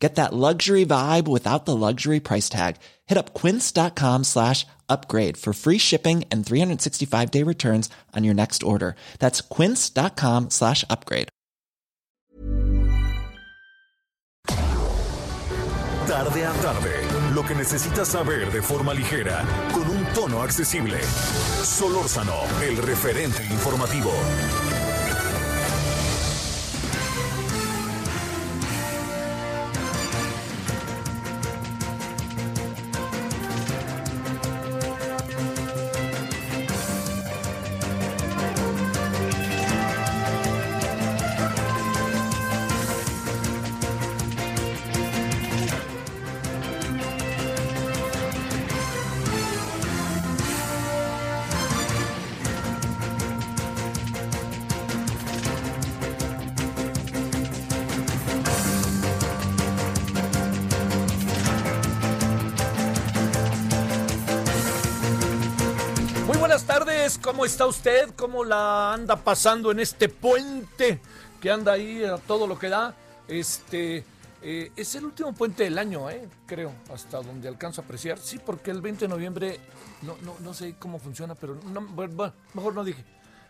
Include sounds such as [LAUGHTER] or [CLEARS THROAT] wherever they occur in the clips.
Get that luxury vibe without the luxury price tag. Hit up quince.com slash upgrade for free shipping and 365 day returns on your next order. That's quince.com slash upgrade. Tarde a tarde, lo que necesitas saber de forma ligera, con un tono accesible. Solórzano, el referente informativo. Usted? ¿Cómo la anda pasando en este puente que anda ahí a todo lo que da? Este eh, es el último puente del año, eh, creo, hasta donde alcanzo a apreciar. Sí, porque el 20 de noviembre no, no, no sé cómo funciona, pero mejor no dije.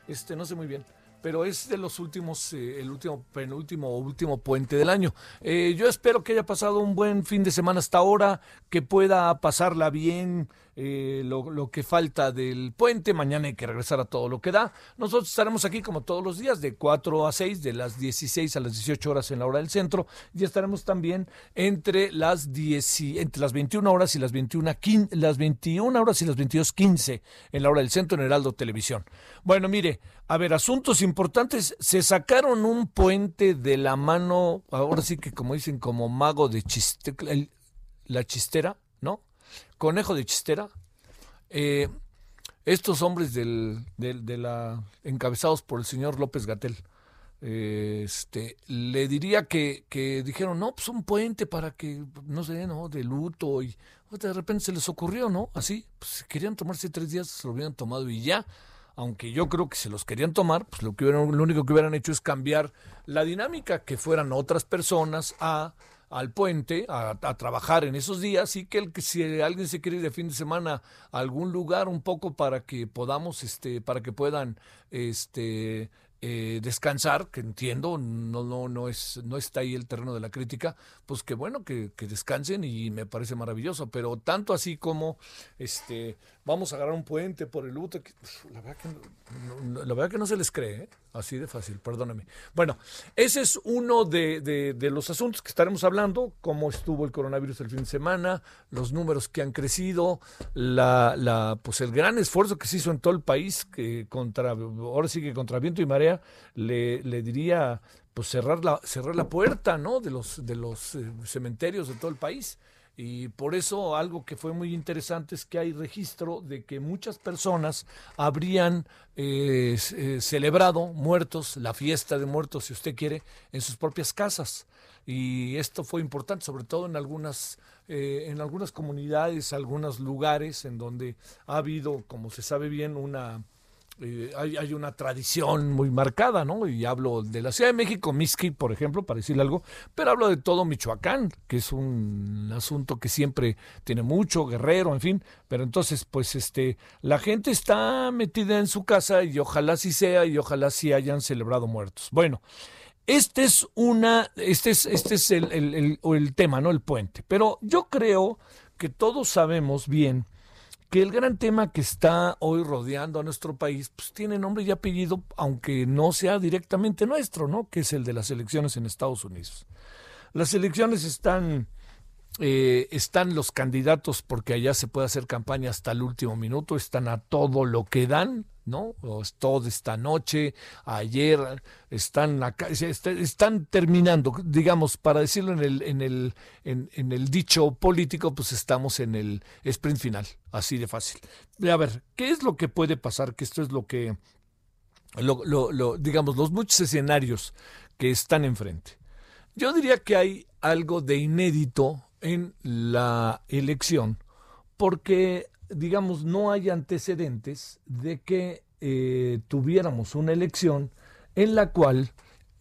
Este, no sé muy bien. Pero es de los últimos, eh, el último, penúltimo último puente del año. Eh, yo espero que haya pasado un buen fin de semana hasta ahora, que pueda pasarla bien, eh, lo, que falta del puente. Mañana hay que regresar a todo lo que da. Nosotros estaremos aquí como todos los días, de 4 a 6, de las 16 a las 18 horas en la hora del centro. Y estaremos también entre las, 10, y- entre las 21 horas y las 21, quin- las 21 horas y las 22.15 en la hora del centro en Heraldo Televisión. Bueno, mire, a ver, asuntos importantes. Se sacaron un puente de la mano, ahora sí que como dicen, como mago de chiste, la chistera. Conejo de chistera. Eh, estos hombres del, del- de la encabezados por el señor López Gatel, este, le diría que, que dijeron, no, pues un puente para que, no sé, ¿no? De luto y de repente se les ocurrió, ¿no? Así, pues si querían tomarse tres días, se lo hubieran tomado y ya. Aunque yo creo que se los querían tomar, pues lo, que hubieran- lo único que hubieran hecho es cambiar la dinámica, que fueran otras personas a al puente a, trabajar en esos días y que, el, si alguien se quiere ir de fin de semana a algún lugar un poco para que podamos, este, para que puedan este, eh, descansar, que entiendo, no, no, no, es, no está ahí el terreno de la crítica, pues que bueno, que, que descansen y me parece maravilloso, pero tanto así como este, vamos a agarrar un puente por el luto, que, la, verdad que no, no- la verdad que no se les cree, ¿eh? Así de fácil, perdóname. Bueno, ese es uno de, de- los asuntos que estaremos hablando, cómo estuvo el coronavirus el fin de semana, los números que han crecido, la, la, pues el gran esfuerzo que se hizo en todo el país, que contra, ahora sí que contra viento y marea, le, le diría pues cerrar la, cerrar la puerta ¿no? de los, de los eh, cementerios de todo el país. Y por eso algo que fue muy interesante es que hay registro de que muchas personas habrían eh, eh, celebrado muertos, la fiesta de muertos, si usted quiere, en sus propias casas. Y esto fue importante, sobre todo en algunas, eh, en algunas comunidades, algunos lugares en donde ha habido, como se sabe bien, una, eh, hay, una tradición muy marcada, ¿no? Y hablo de la Ciudad de México, Miski, por ejemplo, para decirle algo, pero hablo de todo Michoacán, que es un asunto que siempre tiene mucho, guerrero, en fin, pero entonces, pues, este, la gente está metida en su casa y ojalá sí sea y ojalá sí hayan celebrado muertos. Bueno, este es una, este es, este es el, el- el- el tema, ¿no? El puente. Pero yo creo que todos sabemos bien que el gran tema que está hoy rodeando a nuestro país, pues tiene nombre y apellido, aunque no sea directamente nuestro, ¿no? Que es el de las elecciones en Estados Unidos. Las elecciones están, eh, están los candidatos porque allá se puede hacer campaña hasta el último minuto, están a todo lo que dan, ¿no? Toda esta noche, ayer, están acá, est- están terminando, digamos, para decirlo en el, en el, en, el dicho político, pues estamos en el sprint final, así de fácil. A ver, ¿qué es lo que puede pasar? Que esto es lo que digamos, los muchos escenarios que están enfrente. Yo diría que hay algo de inédito en la elección, porque, digamos, no hay antecedentes de que eh, tuviéramos una elección en la cual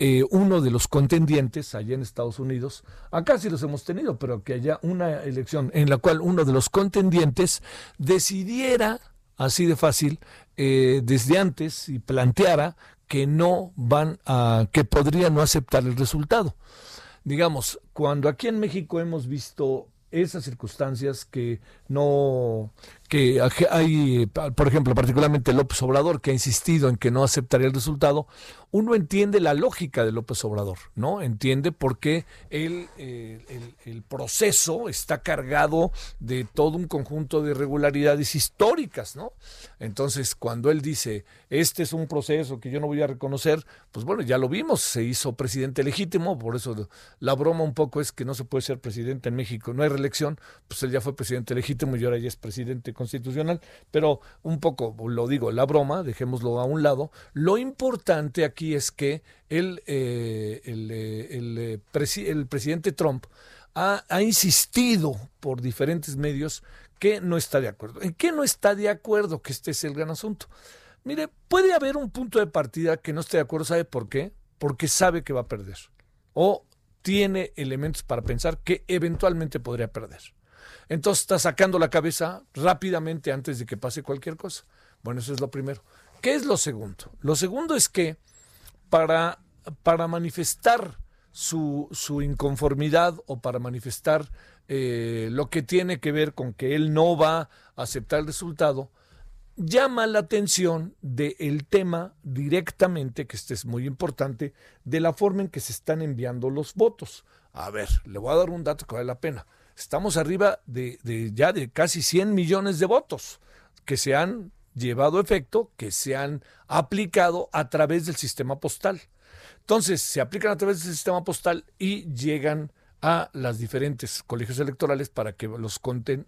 eh, uno de los contendientes allá en Estados Unidos, acá sí los hemos tenido, pero que haya una elección en la cual uno de los contendientes decidiera, así de fácil, eh, desde antes y planteara que no van a, que podría no aceptar el resultado. Digamos, cuando aquí en México hemos visto esas circunstancias que no, que hay, por ejemplo, particularmente López Obrador, que ha insistido en que no aceptaría el resultado, uno entiende la lógica de López Obrador, ¿no? Entiende por qué el, el, proceso está cargado de todo un conjunto de irregularidades históricas, ¿no? Entonces, cuando él dice, este es un proceso que yo no voy a reconocer, pues bueno, ya lo vimos, se hizo presidente legítimo, por eso la broma un poco es que no se puede ser presidente en México, no hay reelección, pues él ya fue presidente legítimo y ahora ya es presidente constitucional, pero un poco, lo digo, la broma, dejémoslo a un lado, lo importante aquí es que el, eh, el, eh, eh, el, presidente Trump ha, ha insistido por diferentes medios que no está de acuerdo. ¿En qué no está de acuerdo? Que este es el gran asunto. Mire, puede haber un punto de partida que no esté de acuerdo, ¿sabe por qué? Porque sabe que va a perder. O tiene elementos para pensar que eventualmente podría perder. Entonces está sacando la cabeza rápidamente antes de que pase cualquier cosa. Bueno, eso es lo primero. ¿Qué es lo segundo? Lo segundo es que para, para manifestar su, su, inconformidad o para manifestar eh, lo que tiene que ver con que él no va a aceptar el resultado, llama la atención del tema directamente, que este es muy importante, de la forma en que se están enviando los votos. A ver, le voy a dar un dato que vale la pena estamos arriba de, ya de casi 100 millones de votos que se han llevado a efecto, que se han aplicado a través del sistema postal. Entonces, se aplican a través del sistema postal y llegan a las diferentes colegios electorales para que los,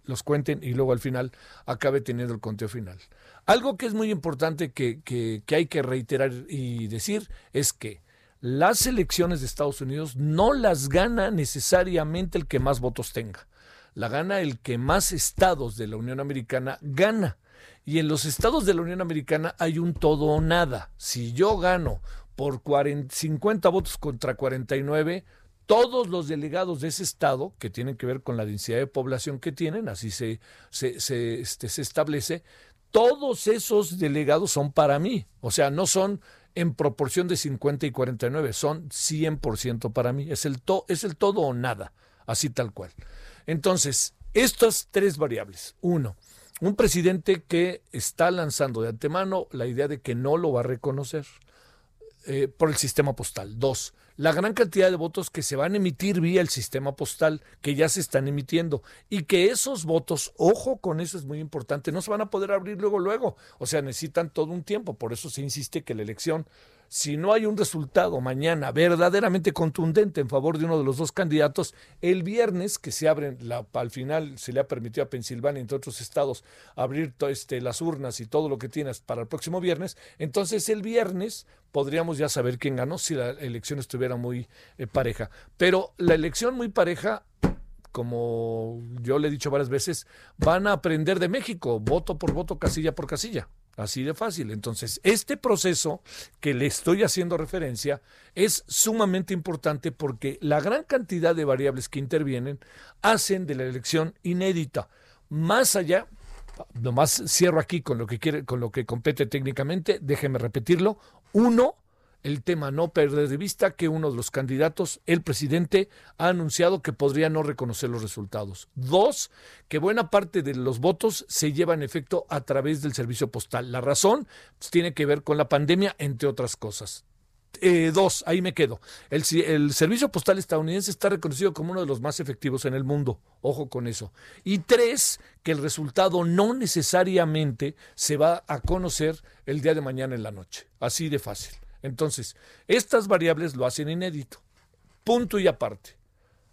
los cuenten y luego al final acabe teniendo el conteo final. Algo que es muy importante que, que hay que reiterar y decir es que las elecciones de Estados Unidos no las gana necesariamente el que más votos tenga. La gana el que más estados de la Unión Americana gana. Y en los estados de la Unión Americana hay un todo o nada. Si yo gano por 50 votos contra 49, todos los delegados de ese estado, que tienen que ver con la densidad de población que tienen, así se, se, este, se establece, todos esos delegados son para mí. O sea, no son en proporción de 50 y 49, son 100% para mí. Es el, to, es el todo o nada, así tal cual. Entonces, estas tres variables. Uno, un presidente que está lanzando de antemano la idea de que no lo va a reconocer eh, por el sistema postal. Dos, la gran cantidad de votos que se van a emitir vía el sistema postal, que ya se están emitiendo, y que esos votos, ojo con eso es muy importante, no se van a poder abrir luego, luego, o sea, necesitan todo un tiempo, por eso se insiste que la elección si no hay un resultado mañana verdaderamente contundente en favor de uno de los dos candidatos, el viernes que se abren, la, al final se le ha permitido a Pensilvania, entre otros estados, abrir este, las urnas y todo lo que tienes para el próximo viernes, entonces el viernes podríamos ya saber quién ganó si la elección estuviera muy eh, pareja. Pero la elección muy pareja como yo le he dicho varias veces, van a aprender de México, voto por voto, casilla por casilla. Así de fácil. Entonces, este proceso que le estoy haciendo referencia es sumamente importante porque la gran cantidad de variables que intervienen hacen de la elección inédita. Más allá, nomás cierro aquí con lo que quiere, con lo que compete técnicamente, déjeme repetirlo. Uno, el tema no perder de vista que uno de los candidatos, el presidente, ha anunciado que podría no reconocer los resultados. Dos, que buena parte de los votos se llevan en efecto a través del servicio postal. La razón pues, tiene que ver con la pandemia, entre otras cosas. Eh, dos, ahí me quedo. El, servicio postal estadounidense está reconocido como uno de los más efectivos en el mundo. Ojo con eso. Y tres, que el resultado no necesariamente se va a conocer el día de mañana en la noche. Así de fácil. Entonces, estas variables lo hacen inédito. Punto y aparte.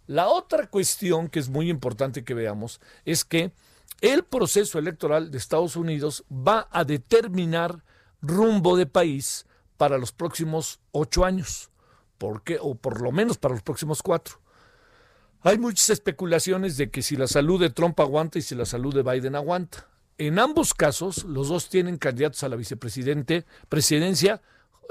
La otra cuestión que es muy importante que veamos es que el proceso electoral de Estados Unidos va a determinar rumbo de país para los próximos ocho años, ¿por qué? o por lo menos para los próximos cuatro. Hay muchas especulaciones de que si la salud de Trump aguanta y si la salud de Biden aguanta. En ambos casos, los dos tienen candidatos a la vicepresidente, presidencia,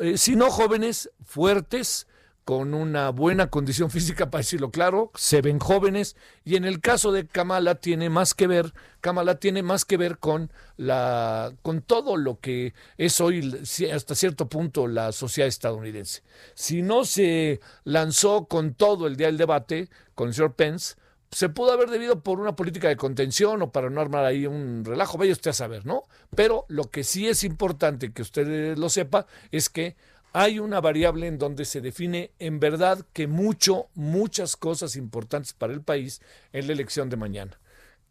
eh, si no jóvenes, fuertes, con una buena condición física, para decirlo claro, se ven jóvenes y en el caso de Kamala tiene más que ver, Kamala tiene más que ver con la con todo lo que es hoy hasta cierto punto la sociedad estadounidense. Si no se lanzó con todo el día del debate con el señor Pence, se pudo haber debido por una política de contención o para no armar ahí un relajo, vaya usted a saber, ¿no? Pero lo que sí es importante que usted lo sepa es que hay una variable en donde se define en verdad que mucho, muchas cosas importantes para el país en la elección de mañana.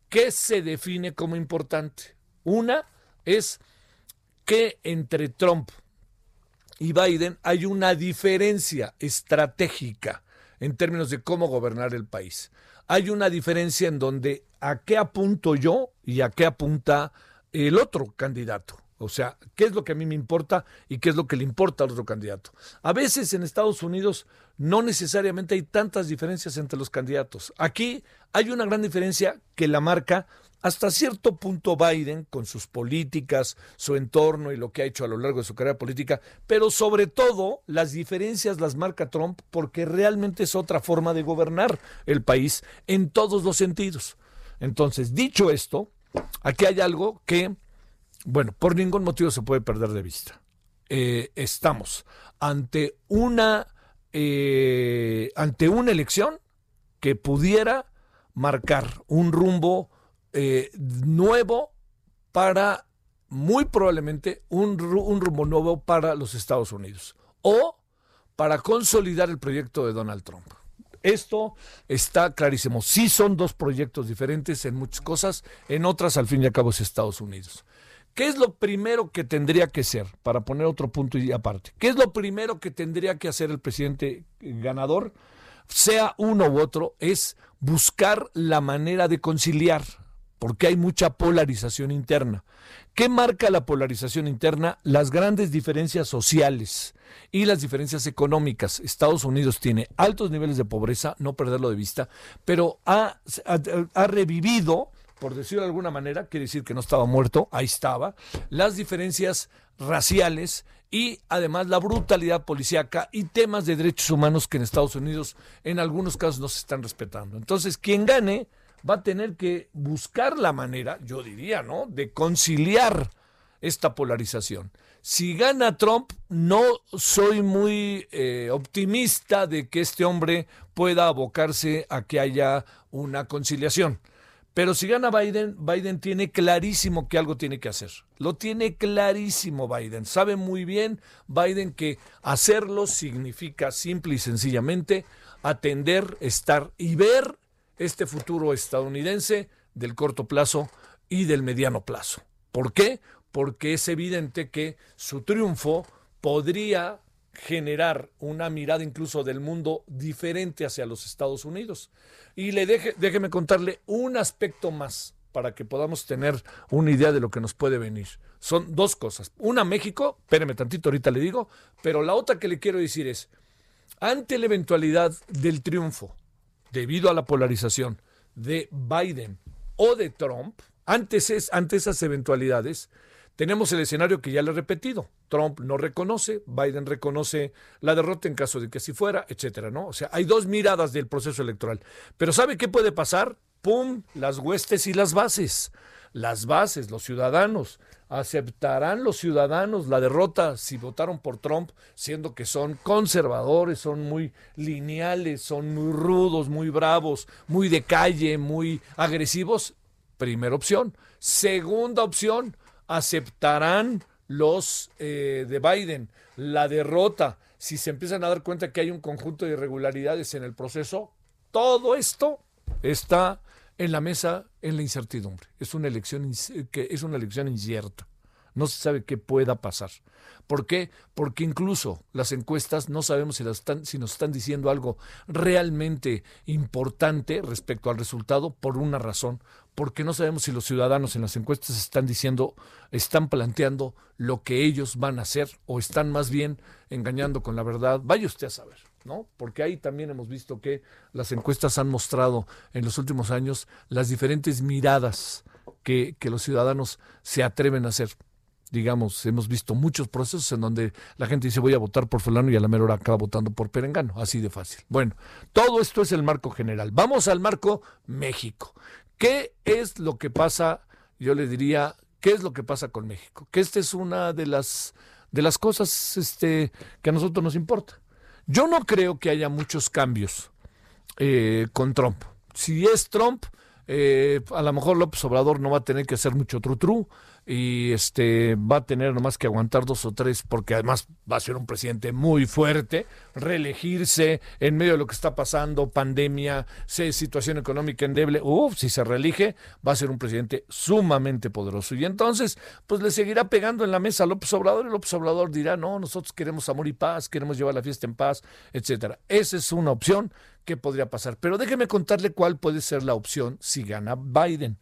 ¿Qué se define como importante? Una es que entre Trump y Biden hay una diferencia estratégica en términos de cómo gobernar el país. Hay una diferencia en donde a qué apunto yo y a qué apunta el otro candidato. O sea, ¿qué es lo que a mí me importa y qué es lo que le importa al otro candidato? A veces en Estados Unidos no necesariamente hay tantas diferencias entre los candidatos. Aquí hay una gran diferencia que la marca hasta cierto punto Biden con sus políticas, su entorno y lo que ha hecho a lo largo de su carrera política, pero sobre todo las diferencias las marca Trump porque realmente es otra forma de gobernar el país en todos los sentidos. Entonces, dicho esto, aquí hay algo que bueno, por ningún motivo se puede perder de vista. Eh, estamos ante una eh, ante una elección que pudiera marcar un rumbo eh, nuevo para muy probablemente un, rumbo nuevo para los Estados Unidos o para consolidar el proyecto de Donald Trump. Esto está clarísimo. Sí son dos proyectos diferentes en muchas cosas, en otras al fin y al cabo es Estados Unidos. ¿Qué es lo primero que tendría que ser, para poner otro punto y aparte? ¿Qué es lo primero que tendría que hacer el presidente ganador, sea uno u otro? Es buscar la manera de conciliar, porque hay mucha polarización interna. ¿Qué marca la polarización interna? Las grandes diferencias sociales y las diferencias económicas. Estados Unidos tiene altos niveles de pobreza, no perderlo de vista, pero ha, revivido por decirlo de alguna manera, quiere decir que no estaba muerto, ahí estaba, las diferencias raciales y además la brutalidad policíaca y temas de derechos humanos que en Estados Unidos en algunos casos no se están respetando. Entonces, quien gane va a tener que buscar la manera, yo diría, ¿no?, de conciliar esta polarización. Si gana Trump, no soy muy eh, optimista de que este hombre pueda abocarse a que haya una conciliación. Pero si gana Biden, Biden tiene clarísimo que algo tiene que hacer. Lo tiene clarísimo Biden. Sabe muy bien Biden que hacerlo significa simple y sencillamente atender, estar y ver este futuro estadounidense del corto plazo y del mediano plazo. ¿Por qué? Porque es evidente que su triunfo podría generar una mirada incluso del mundo diferente hacia los Estados Unidos. Y le deje, déjeme contarle un aspecto más para que podamos tener una idea de lo que nos puede venir. Son dos cosas. Una, México, espéreme tantito, ahorita le digo, pero la otra que le quiero decir es, ante la eventualidad del triunfo, debido a la polarización de Biden o de Trump, antes es, ante esas eventualidades, tenemos el escenario que ya le he repetido. Trump no reconoce, Biden reconoce la derrota en caso de que así fuera, etcétera, ¿no? O sea, hay dos miradas del proceso electoral. Pero ¿sabe qué puede pasar? ¡Pum! Las huestes y las bases. Las bases, los ciudadanos. ¿Aceptarán los ciudadanos la derrota si votaron por Trump, siendo que son conservadores, son muy lineales, son muy rudos, muy bravos, muy de calle, muy agresivos? Primera opción. Segunda opción, aceptarán los eh, de Biden la derrota si se empiezan a dar cuenta que hay un conjunto de irregularidades en el proceso. Todo esto está en la mesa en la incertidumbre. Es una elección que es una elección incierta. no se sabe qué pueda pasar. ¿Por qué? Porque incluso las encuestas no sabemos si, están, si nos están diciendo algo realmente importante respecto al resultado por una razón, porque no sabemos si los ciudadanos en las encuestas están diciendo, están planteando lo que ellos van a hacer o están más bien engañando con la verdad. Vaya usted a saber. ¿No? Porque ahí también hemos visto que las encuestas han mostrado en los últimos años las diferentes miradas que, los ciudadanos se atreven a hacer digamos, hemos visto muchos procesos en donde la gente dice voy a votar por fulano y a la mera hora acaba votando por Perengano, así de fácil. Bueno, todo esto es el marco general. Vamos al marco México. ¿Qué es lo que pasa? Yo le diría, ¿qué es lo que pasa con México? Que esta es una de las de las cosas este, que a nosotros nos importa. Yo no creo que haya muchos cambios eh, con Trump. Si es Trump, eh, a lo mejor López Obrador no va a tener que hacer mucho tru-tru y este va a tener nomás que aguantar dos o tres porque además va a ser un presidente muy fuerte, reelegirse en medio de lo que está pasando, pandemia, situación económica endeble, uff, si se reelige va a ser un presidente sumamente poderoso y entonces pues le seguirá pegando en la mesa a López Obrador y López Obrador dirá, "No, nosotros queremos amor y paz, queremos llevar la fiesta en paz", etcétera. Esa es una opción que podría pasar, pero déjeme contarle cuál puede ser la opción si gana Biden.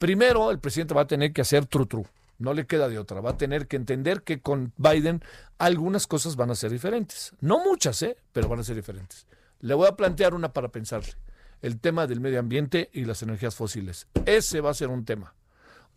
Primero, el presidente va a tener que hacer tru-tru. No le queda de otra. Va a tener que entender que con Biden algunas cosas van a ser diferentes. No muchas, ¿eh? pero van a ser diferentes. Le voy a plantear una para pensarle. El tema del medio ambiente y las energías fósiles. Ese va a ser un tema.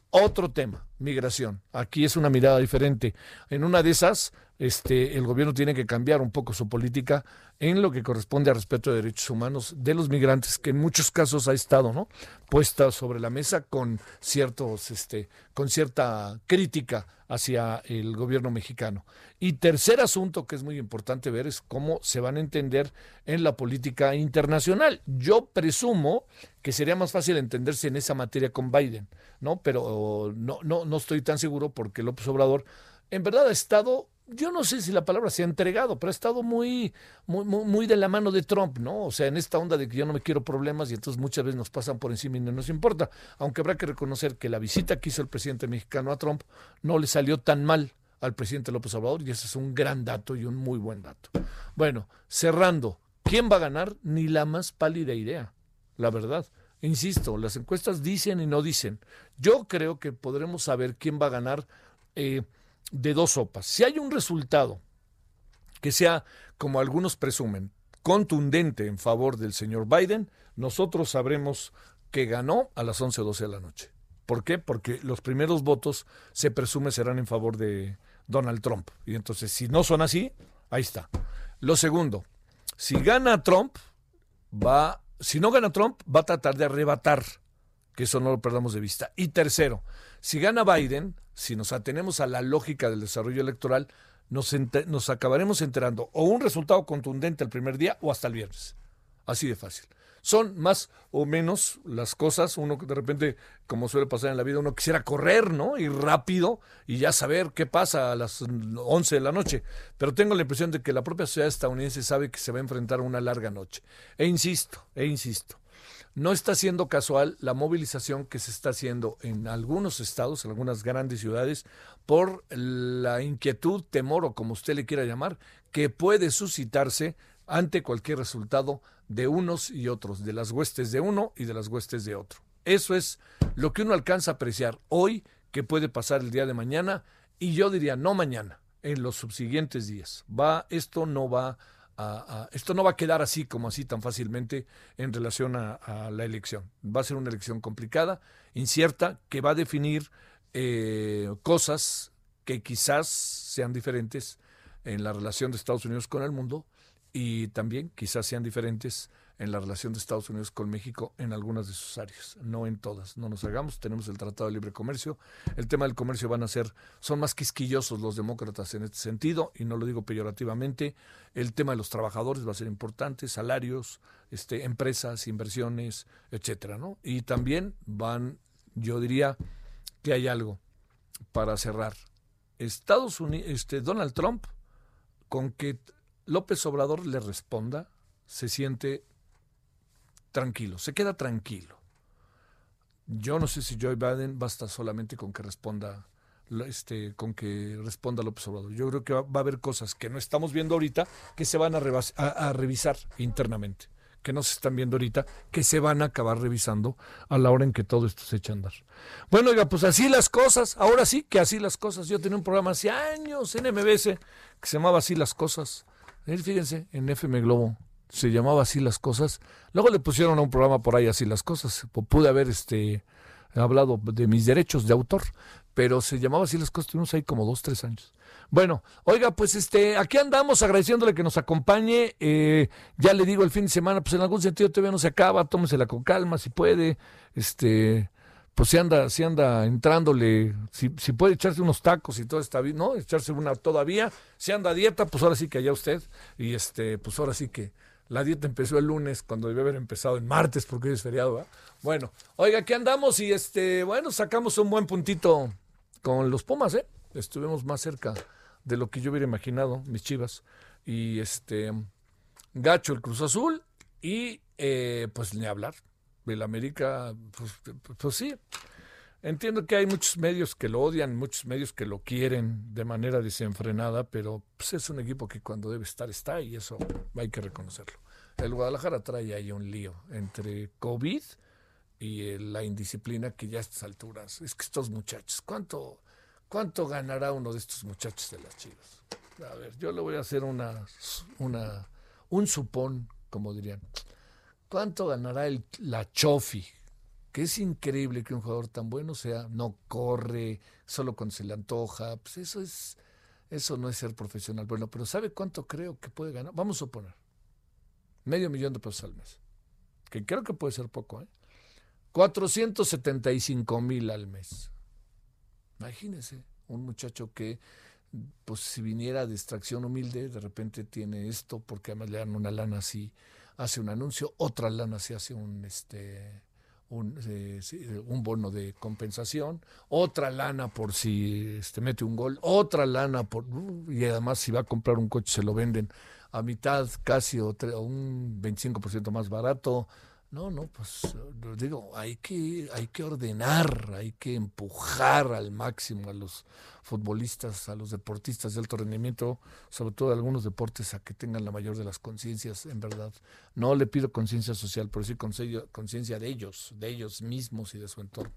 Otro tema, migración. Aquí es una mirada diferente. En una de esas, este, el gobierno tiene que cambiar un poco su política en lo que corresponde al respeto de derechos humanos de los migrantes, que en muchos casos ha estado ¿no? puesta sobre la mesa con, ciertos, este, con cierta crítica hacia el gobierno mexicano. Y tercer asunto que es muy importante ver es cómo se van a entender en la política internacional. Yo presumo que sería más fácil entenderse en esa materia con Biden, ¿no? Pero no, no, no estoy tan seguro porque López Obrador en verdad ha estado yo no sé si la palabra se ha entregado, pero ha estado muy, muy, muy, de la mano de Trump, ¿no? O sea, en esta onda de que yo no me quiero problemas y entonces muchas veces nos pasan por encima y no nos importa. Aunque habrá que reconocer que la visita que hizo el presidente mexicano a Trump no le salió tan mal al presidente López Obrador y ese es un gran dato y un muy buen dato. Bueno, cerrando, ¿quién va a ganar? Ni la más pálida idea, la verdad. Insisto, las encuestas dicen y no dicen. Yo creo que podremos saber quién va a ganar. Eh, de dos sopas. Si hay un resultado que sea, como algunos presumen, contundente en favor del señor Biden, nosotros sabremos que ganó a las 11 o 12 de la noche. ¿Por qué? Porque los primeros votos se presume serán en favor de Donald Trump. Y entonces, si no son así, ahí está. Lo segundo, si gana Trump, va, si no gana Trump, va a tratar de arrebatar, que eso no lo perdamos de vista. Y tercero, si gana Biden, si nos atenemos a la lógica del desarrollo electoral, nos, acabaremos enterando o un resultado contundente el primer día o hasta el viernes. Así de fácil. Son más o menos las cosas, uno de repente, como suele pasar en la vida, uno quisiera correr, ¿no? Y rápido y ya saber qué pasa a las 11 de la noche. Pero tengo la impresión de que la propia sociedad estadounidense sabe que se va a enfrentar a una larga noche. E insisto, e insisto, no está siendo casual la movilización que se está haciendo en algunos estados, en algunas grandes ciudades, por la inquietud, temor o como usted le quiera llamar, que puede suscitarse ante cualquier resultado de unos y otros, de las huestes de uno y de las huestes de otro. Eso es lo que uno alcanza a apreciar hoy, que puede pasar el día de mañana, y yo diría no mañana, en los subsiguientes días. Va, esto no va esto no va a quedar así como así tan fácilmente en relación a, la elección. Va a ser una elección complicada, incierta, que va a definir eh, cosas que quizás sean diferentes en la relación de Estados Unidos con el mundo y también quizás sean diferentes en la relación de Estados Unidos con México en algunas de sus áreas, no en todas. No nos hagamos, tenemos el Tratado de Libre Comercio. El tema del comercio van a ser, son más quisquillosos los demócratas en este sentido, y no lo digo peyorativamente. El tema de los trabajadores va a ser importante, salarios, este, empresas, inversiones, etcétera, ¿no? Y también van, yo diría que hay algo para cerrar. Estados Unidos, este, Donald Trump, con que López Obrador le responda, se siente tranquilo, se queda tranquilo. Yo no sé si Joe Biden basta solamente con que responda este, con que responda López Obrador. Yo creo que va, a haber cosas que no estamos viendo ahorita que se van a, revisar internamente, que no se están viendo ahorita, que se van a acabar revisando a la hora en que todo esto se echa a andar. Bueno, oiga, pues así las cosas, ahora sí que así las cosas. Yo tenía un programa hace años en MBS que se llamaba Así las cosas. Fíjense, en FM Globo se llamaba Así las cosas. Luego le pusieron a un programa por ahí Así las cosas. Pude haber este hablado de mis derechos de autor, pero se llamaba así las cosas, tuvimos ahí como dos, tres años. Bueno, oiga, pues este, aquí andamos agradeciéndole que nos acompañe. Eh, ya le digo el fin de semana, pues en algún sentido todavía no se acaba, tómesela con calma si puede. Este, pues si anda, si anda entrándole, si, si puede echarse unos tacos y todo está bien, ¿no? Echarse una todavía. Si anda a dieta, pues ahora sí que allá usted. Y este, pues ahora sí que la dieta empezó el lunes cuando debe haber empezado el martes porque hoy es feriado, Bueno, oiga, aquí andamos y este, bueno, sacamos un buen puntito con los Pumas, ¿eh? Estuvimos más cerca de lo que yo hubiera imaginado, mis chivas. Y este, gacho el Cruz Azul y eh, pues ni hablar. El América, pues, pues sí. Entiendo que hay muchos medios que lo odian, muchos medios que lo quieren de manera desenfrenada, pero pues, es un equipo que cuando debe estar está y eso hay que reconocerlo. El Guadalajara trae ahí un lío entre COVID y la indisciplina que ya a estas alturas. Es que estos muchachos, ¿cuánto, cuánto ganará uno de estos muchachos de las Chivas? A ver, yo le voy a hacer una, una, un supón, como dirían. ¿Cuánto ganará el, la Chofi? Que es increíble que un jugador tan bueno sea, no corre, solo cuando se le antoja. Pues eso es, eso no es ser profesional. Bueno, pero ¿sabe cuánto creo que puede ganar? Vamos a suponer. Medio millón de pesos al mes. Que creo que puede ser poco, ¿eh? 475 mil al mes. Imagínese, un muchacho que, pues si viniera de extracción humilde, de repente tiene esto, porque además le dan una lana así, hace un anuncio, otra lana si hace un, este, un, eh, un, bono de compensación, otra lana por si este, mete un gol, otra lana por, y además si va a comprar un coche se lo venden a mitad casi o, o un 25% más barato, no, no, pues digo, hay que, hay que ordenar, hay que empujar al máximo a los futbolistas, a los deportistas de alto rendimiento, sobre todo algunos deportes, a que tengan la mayor de las conciencias, en verdad. No le pido conciencia social, pero sí conciencia de ellos, de ellos mismos y de su entorno.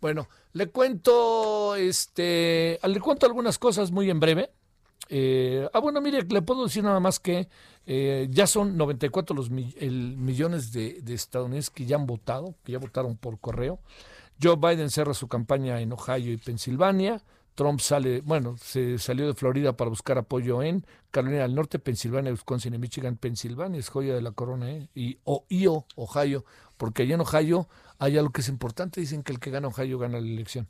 Bueno, le cuento, este, le cuento algunas cosas muy en breve. Eh, ah, bueno, mire, le puedo decir nada más que eh, ya son 94 los millones de, estadounidenses que ya han votado, que ya votaron por correo. Joe Biden cerra su campaña en Ohio y Pensilvania. Trump sale, bueno, se salió de Florida para buscar apoyo en Carolina del Norte, Pensilvania, Wisconsin y Michigan. Pensilvania es joya de la corona, ¿eh? Y Ohio, Ohio, porque allá en Ohio hay algo que es importante. Dicen que el que gana Ohio gana la elección.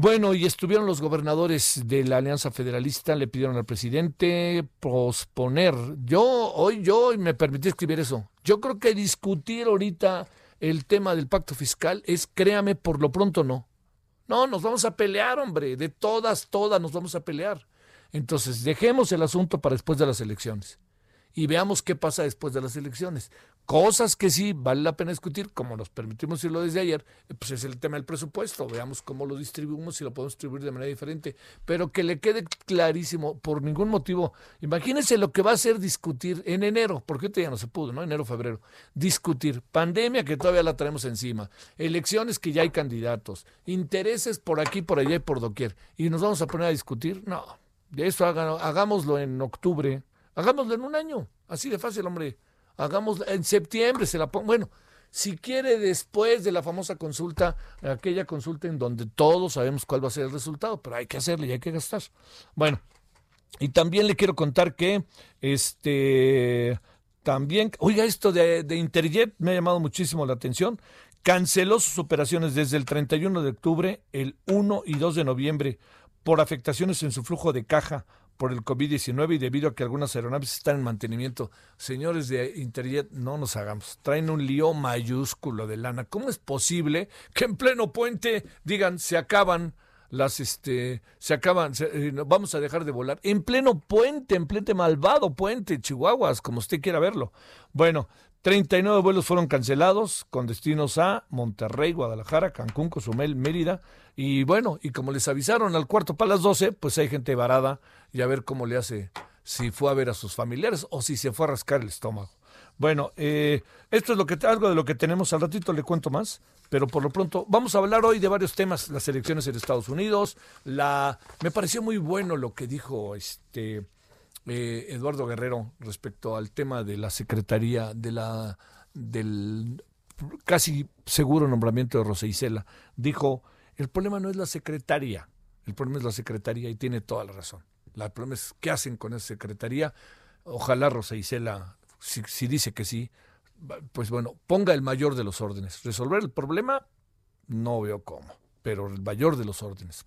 Bueno, y estuvieron los gobernadores de la Alianza Federalista, le pidieron al presidente posponer. Yo, hoy yo me permití escribir eso. Yo creo que discutir ahorita el tema del pacto fiscal es, créame, por lo pronto no. No, nos vamos a pelear, hombre. De todas, todas nos vamos a pelear. Entonces, dejemos el asunto para después de las elecciones y veamos qué pasa después de las elecciones. Cosas que sí vale la pena discutir, como nos permitimos decirlo desde ayer, pues es el tema del presupuesto. Veamos cómo lo distribuimos y lo podemos distribuir de manera diferente. Pero que le quede clarísimo, por ningún motivo. Imagínense lo que va a ser discutir en enero, porque ahorita ya no se pudo, ¿no? Enero, febrero. Discutir. Pandemia que todavía la traemos encima. Elecciones que ya hay candidatos. Intereses por aquí, por allá y por doquier. Y nos vamos a poner a discutir. No. De eso hagámoslo en octubre Hagámoslo en un año, así de fácil, hombre. Hagámoslo en septiembre, se la pongo. Bueno, si quiere después de la famosa consulta, aquella consulta en donde todos sabemos cuál va a ser el resultado, pero hay que hacerle y hay que gastar. Bueno, y también le quiero contar que este también, oiga, esto de, de, Interjet me ha llamado muchísimo la atención. Canceló sus operaciones desde el 31 de octubre, el 1 y 2 de noviembre, por afectaciones en su flujo de caja por el COVID-19 y debido a que algunas aeronaves están en mantenimiento. Señores de Interjet, no nos hagamos. Traen un lío mayúsculo de lana. ¿Cómo es posible que en pleno puente digan se acaban las este se acaban, eh, vamos a dejar de volar en pleno puente, en pleno malvado puente, Chihuahuas, como usted quiera verlo. Bueno, 39 vuelos fueron cancelados con destinos a Monterrey, Guadalajara, Cancún, Cozumel, Mérida. Y bueno, y como les avisaron al cuarto para las 12, pues hay gente varada y a ver cómo le hace si fue a ver a sus familiares o si se fue a rascar el estómago. Bueno, eh, esto es lo que algo de lo que tenemos al ratito, le cuento más, pero por lo pronto vamos a hablar hoy de varios temas, las elecciones en Estados Unidos, la me pareció muy bueno lo que dijo este eh, Eduardo Guerrero respecto al tema de la secretaría de la del casi seguro nombramiento de Rosa Isela. Dijo, el problema no es la secretaria, el problema es la secretaría y tiene toda la razón. El problema es qué hacen con esa secretaría. Ojalá Rosa Isela si, dice que sí, pues bueno, ponga el mayor de los órdenes. Resolver el problema, no veo cómo, pero el mayor de los órdenes.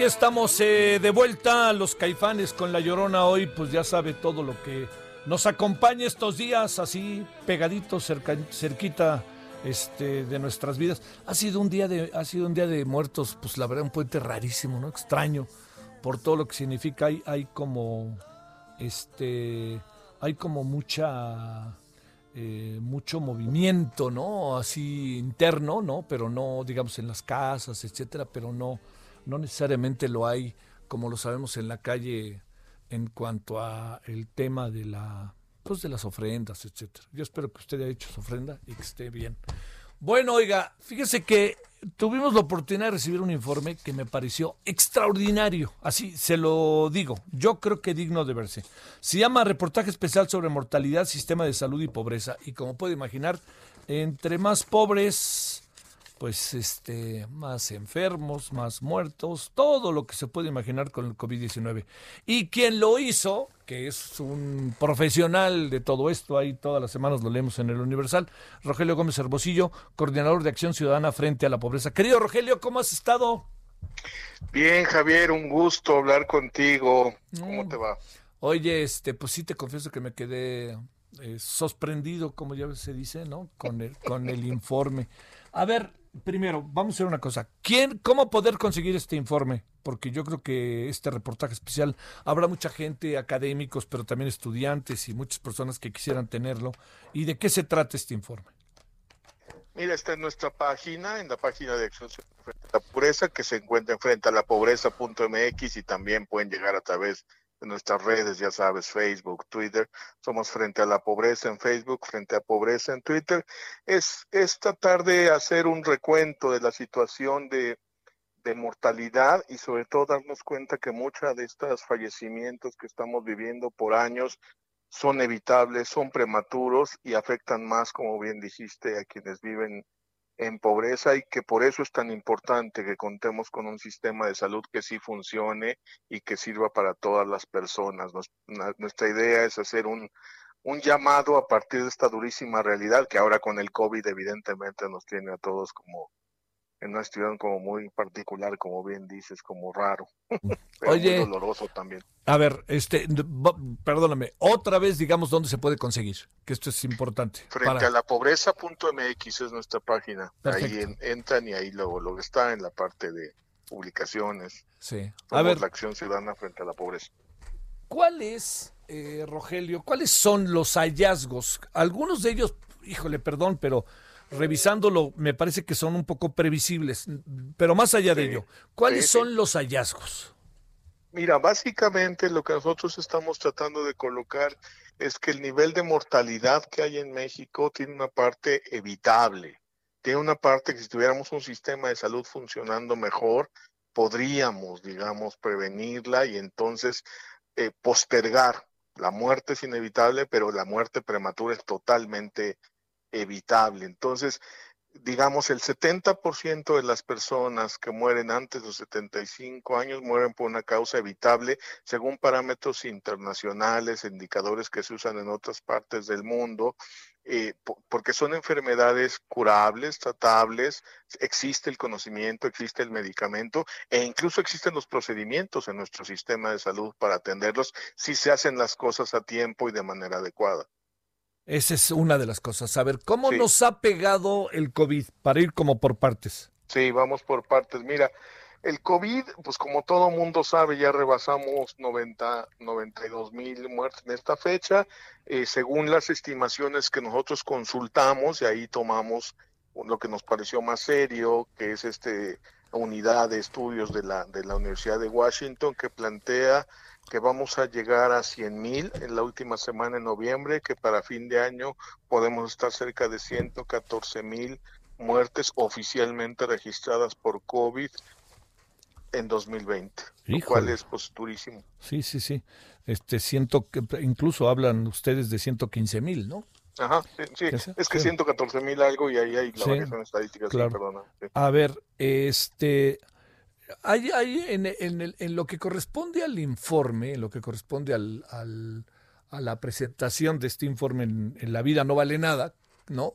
Aquí estamos eh, de vuelta, los caifanes con la llorona hoy, pues ya sabe todo lo que nos acompaña estos días, así pegaditos, cerca, cerquita este, de nuestras vidas. Ha sido un día de, ha sido un día de muertos, pues la verdad, un puente rarísimo, ¿no? Extraño, por todo lo que significa. Hay, hay como, este, hay como mucha, eh, mucho movimiento, ¿no? Así interno, ¿no? Pero no, digamos, en las casas, etcétera, pero no no necesariamente lo hay como lo sabemos en la calle en cuanto a el tema de la pues de las ofrendas, etcétera. Yo espero que usted haya hecho su ofrenda y que esté bien. Bueno, oiga, fíjese que tuvimos la oportunidad de recibir un informe que me pareció extraordinario, así se lo digo, yo creo que digno de verse. Se llama Reportaje Especial sobre Mortalidad, Sistema de Salud y Pobreza, y como puede imaginar, entre más pobres, pues este más enfermos, más muertos, todo lo que se puede imaginar con el COVID-19. Y quien lo hizo, que es un profesional de todo esto, ahí todas las semanas lo leemos en el Universal, Rogelio Gómez Herbosillo, coordinador de Acción Ciudadana frente a la pobreza. Querido Rogelio, ¿cómo has estado? Bien, Javier, un gusto hablar contigo. ¿Cómo te va? Oye, este, pues sí te confieso que me quedé eh, sorprendido, como ya se dice, ¿no? Con el, con el informe. A ver, primero, vamos a hacer una cosa. ¿Quién, cómo poder conseguir este informe? Porque yo creo que este reportaje especial habrá mucha gente, académicos, pero también estudiantes y muchas personas que quisieran tenerlo. ¿Y de qué se trata este informe? Mira, está en nuestra página, en la página de Acción Frente la pobreza que se encuentra frente a la pobreza.mx y también pueden llegar a través de nuestras redes, ya sabes, Facebook, Twitter. Somos frente a la pobreza en Facebook, frente a pobreza en Twitter. Es, es tratar de hacer un recuento de la situación de, de mortalidad y sobre todo darnos cuenta que muchos de estos fallecimientos que estamos viviendo por años son evitables, son prematuros y afectan más, como bien dijiste, a quienes viven en pobreza y que por eso es tan importante que contemos con un sistema de salud que sí funcione y que sirva para todas las personas. nuestra idea es hacer un, un llamado a partir de esta durísima realidad que ahora con el COVID evidentemente nos tiene a todos como en una situación como muy particular, como bien dices, como raro, [LAUGHS] pero Oye, muy doloroso también. A ver, este, perdóname, otra vez digamos dónde se puede conseguir, que esto es importante. Frente para... a la pobreza.mx es nuestra página. Perfecto. Ahí en- entran y ahí luego lo que está en la parte de publicaciones. Sí. A ver, la acción ciudadana frente a la pobreza. ¿cuál es, eh, Rogelio, cuáles son los hallazgos? Algunos de ellos, híjole, perdón, pero revisándolo me parece que son un poco previsibles. Pero más allá de ello, ¿cuáles sí. son los hallazgos? Mira, básicamente lo que nosotros estamos tratando de colocar es que el nivel de mortalidad que hay en México tiene una parte evitable. Tiene una parte que si tuviéramos un sistema de salud funcionando mejor, podríamos, digamos, prevenirla y entonces eh, postergar. La muerte es inevitable, pero la muerte prematura es totalmente evitable. Entonces, digamos, el 70% de las personas que mueren antes de los 75 años mueren por una causa evitable, según parámetros internacionales, indicadores que se usan en otras partes del mundo, eh, po- porque son enfermedades curables, tratables, existe el conocimiento, existe el medicamento e incluso existen los procedimientos en nuestro sistema de salud para atenderlos si se hacen las cosas a tiempo y de manera adecuada. Esa es una de las cosas. A ver, ¿cómo Sí. nos ha pegado el COVID? Para ir como por partes. Sí, vamos por partes. Mira, el COVID, pues como todo mundo sabe, ya rebasamos 90, 92 mil muertes en esta fecha. Eh, según las estimaciones que nosotros consultamos, y ahí tomamos lo que nos pareció más serio, que es este unidad de estudios de la, de la Universidad de Washington, que plantea que vamos a llegar a 100 mil en la última semana en noviembre, que para fin de año podemos estar cerca de 114 mil muertes oficialmente registradas por COVID en 2020, lo Híjole. cual es pues durísimo. Sí, sí, sí. Este, siento que incluso hablan ustedes de 115 mil, ¿no? Ajá, sí, sí. Es que Sí. 114 mil algo y ahí hay la variación estadística, claro. perdona. A ver, este, hay, hay en, en el- en lo que corresponde al informe, en lo que corresponde al, al- a la presentación de este informe en, en La vida no vale nada, ¿no?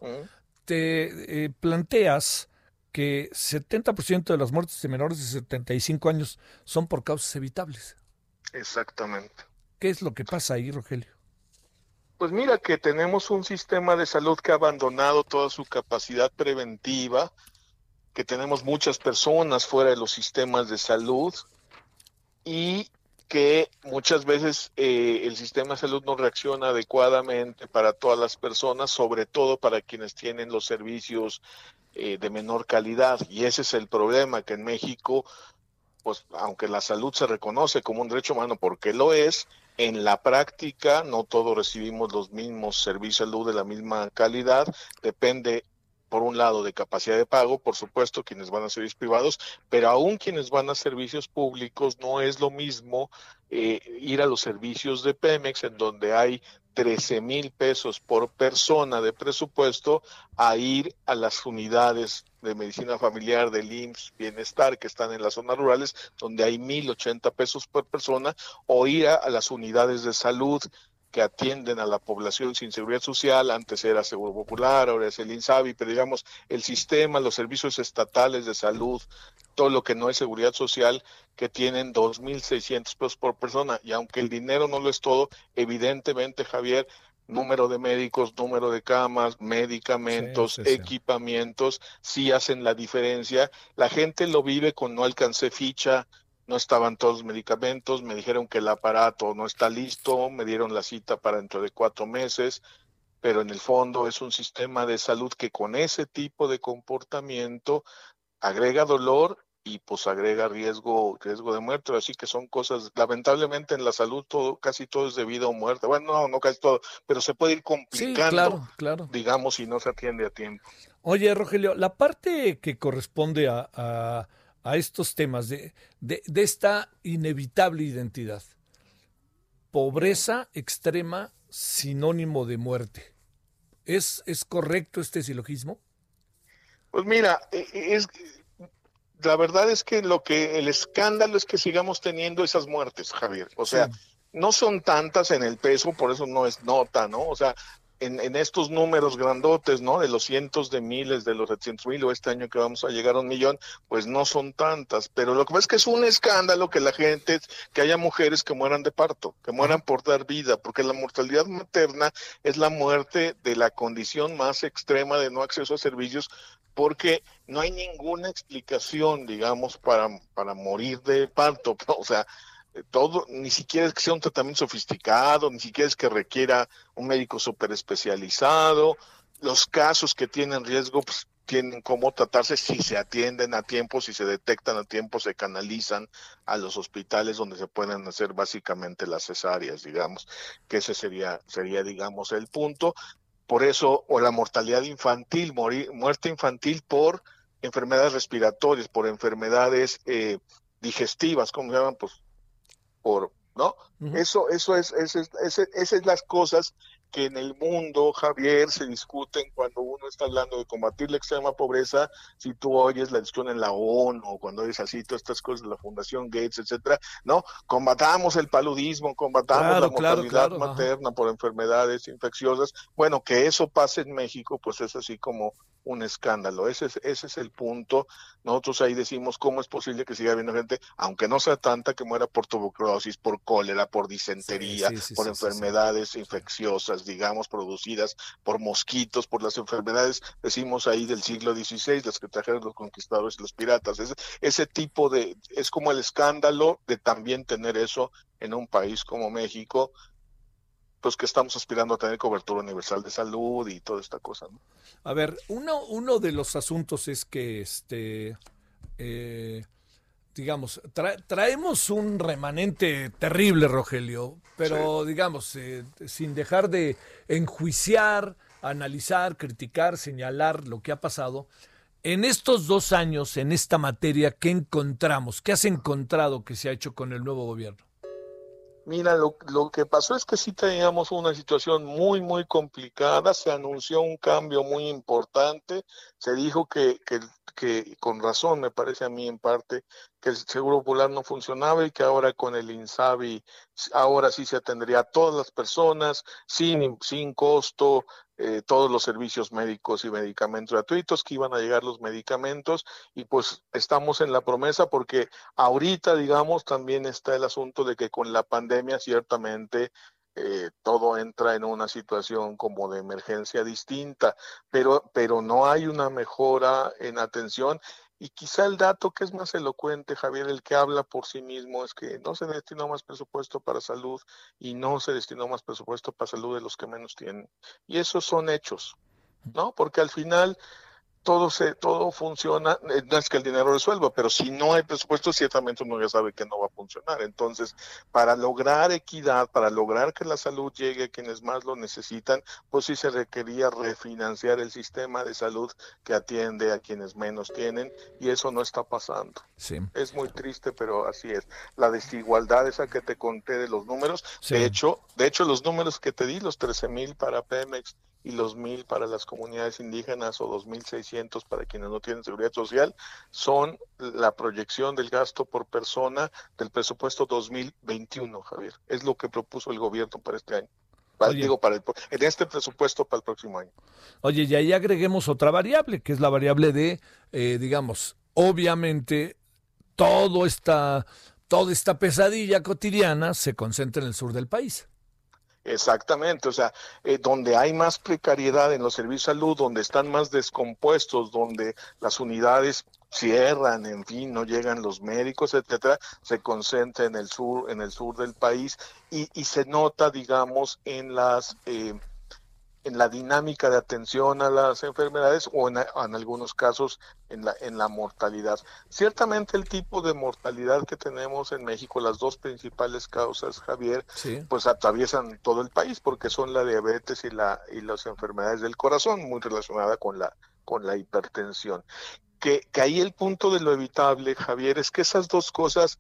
Te eh, planteas que 70% de las muertes de menores de 75 años son por causas evitables. Exactamente. ¿Qué es lo que pasa ahí, Rogelio? Pues mira que tenemos un sistema de salud que ha abandonado toda su capacidad preventiva, que tenemos muchas personas fuera de los sistemas de salud y que muchas veces eh, el sistema de salud no reacciona adecuadamente para todas las personas, sobre todo para quienes tienen los servicios eh, de menor calidad. Y ese es el problema, que en México, pues aunque la salud se reconoce como un derecho humano porque lo es, en la práctica no todos recibimos los mismos servicios de salud de la misma calidad, depende por un lado de capacidad de pago, por supuesto quienes van a servicios privados, pero aún quienes van a servicios públicos no es lo mismo eh, ir a los servicios de Pemex en donde hay 13 mil pesos por persona de presupuesto a ir a las unidades de medicina familiar del IMSS Bienestar que están en las zonas rurales donde hay 1.080 pesos por persona o ir a, a las unidades de salud que atienden a la población sin seguridad social, antes era Seguro Popular, ahora es el INSABI, pero digamos, el sistema, los servicios estatales de salud, todo lo que no es seguridad social, que tienen 2.600 pesos por persona, y aunque el dinero no lo es todo, evidentemente, Javier, número de médicos, número de camas, medicamentos, Sí, sí, sí. equipamientos, sí hacen la diferencia. La gente lo vive con no alcancé ficha, no estaban todos los medicamentos, me dijeron que el aparato no está listo, me dieron la cita para dentro de cuatro meses, pero en el fondo es un sistema de salud que con ese tipo de comportamiento agrega dolor y pues agrega riesgo riesgo de muerte. Así que son cosas lamentablemente en la salud todo casi todo es de vida o muerte. Bueno no no casi todo pero se puede ir complicando claro, claro. digamos si no se atiende a tiempo. Oye Rogelio la parte que corresponde a, a, a estos temas de, de, de esta inevitable identidad pobreza extrema sinónimo de muerte. Es es correcto este silogismo pues mira e, e, es la verdad es que lo que el escándalo es que sigamos teniendo esas muertes, Javier. O sea, sí. no son tantas en el peso, por eso no es nota, ¿no? O sea, en, en, estos números grandotes, ¿no? De los cientos de miles, de los 700 mil, o este año que vamos a llegar a un millón, pues no son tantas. Pero lo que pasa es que es un escándalo que la gente, que haya mujeres que mueran de parto, que mueran por dar vida, porque la mortalidad materna es la muerte de la condición más extrema de no acceso a servicios, porque no hay ninguna explicación, digamos, para, para morir de parto. [LAUGHS] O sea, todo, ni siquiera es que sea un tratamiento sofisticado, ni siquiera es que requiera un médico súper especializado. Los casos que tienen riesgo pues, tienen cómo tratarse si se atienden a tiempo, si se detectan a tiempo, se canalizan a los hospitales donde se pueden hacer básicamente las cesáreas, digamos, que ese sería, sería digamos, el punto. Por eso, o la mortalidad infantil, morir, muerte infantil por enfermedades respiratorias, por enfermedades eh, digestivas, como se llaman, pues por, ¿no? Uh -huh. Eso, eso es, ese, ese, esas es las cosas que en el mundo, Javier, se discuten cuando uno está hablando de combatir la extrema pobreza, si tú oyes la discusión en la ONU, cuando oyes así todas estas cosas de la Fundación Gates, etcétera, ¿no? Combatamos el paludismo, combatamos claro, la mortalidad claro, claro, materna ajá. por enfermedades infecciosas. Bueno, que eso pase en México, pues es así como un escándalo. Ese es, ese es el punto. Nosotros ahí decimos cómo es posible que siga habiendo gente, aunque no sea tanta, que muera por tuberculosis, por cólera, por disentería, sí, sí, sí, por enfermedades infecciosas, digamos, producidas por mosquitos, por las enfermedades, decimos ahí del siglo XVI, las que trajeron los conquistadores y los piratas. Ese, ese tipo de, es como el escándalo de también tener eso en un país como México, pues que estamos aspirando a tener cobertura universal de salud y toda esta cosa. ¿no? A ver, uno, uno de los asuntos es que este eh, digamos, tra traemos un remanente terrible, Rogelio, pero sí. digamos, eh, sin dejar de enjuiciar, analizar, criticar, señalar lo que ha pasado. En estos dos años, en esta materia, ¿qué encontramos? ¿Qué has encontrado que se ha hecho con el nuevo gobierno? Mira, lo, lo, que pasó es que sí teníamos una situación muy, muy complicada. Se anunció un cambio muy importante. Se dijo que, que, que, con razón, me parece a mí en parte, que el Seguro Popular no funcionaba y que ahora con el INSABI, ahora sí se atendería a todas las personas sin, sin costo, eh, todos los servicios médicos y medicamentos gratuitos, que iban a llegar los medicamentos. Y pues estamos en la promesa porque ahorita, digamos, también está el asunto de que con la pandemia ciertamente eh, todo entra en una situación como de emergencia distinta, pero, pero no hay una mejora en atención y quizá el dato que es más elocuente, Javier, el que habla por sí mismo, es que no se destinó más presupuesto para salud y no se destinó más presupuesto para salud de los que menos tienen. Y esos son hechos, ¿no? Porque al final todo se todo funciona, no es que el dinero resuelva, pero si no hay presupuesto, ciertamente uno ya sabe que no va a funcionar. Entonces, para lograr equidad, para lograr que la salud llegue a quienes más lo necesitan, pues sí se requería refinanciar el sistema de salud que atiende a quienes menos tienen, y eso no está pasando. Sí. Es muy triste, pero así es. La desigualdad esa que te conté de los números, sí. de hecho, de hecho los números que te di, los 13 mil para Pemex y los mil para las comunidades indígenas o 2.600 para quienes no tienen seguridad social, son la proyección del gasto por persona del presupuesto 2021, Javier. Es lo que propuso el gobierno para este año. Para, digo, para el, en este presupuesto para el próximo año. Oye, y ahí agreguemos otra variable, que es la variable de, eh, digamos, obviamente, todo esta, toda esta pesadilla cotidiana se concentra en el sur del país. Exactamente, o sea, eh, donde hay más precariedad en los servicios de salud, donde están más descompuestos, donde las unidades cierran, en fin, no llegan los médicos, etcétera, se concentra en el sur, en el sur del país y, y se nota, digamos, en las eh, en la dinámica de atención a las enfermedades o en, algunos casos en la, en la mortalidad. Ciertamente el tipo de mortalidad que tenemos en México, las dos principales causas, Javier, pues atraviesan todo el país porque son la diabetes y, la, y las enfermedades del corazón, muy relacionada con la, con la hipertensión. Que, que ahí el punto de lo evitable, Javier, es que esas dos cosas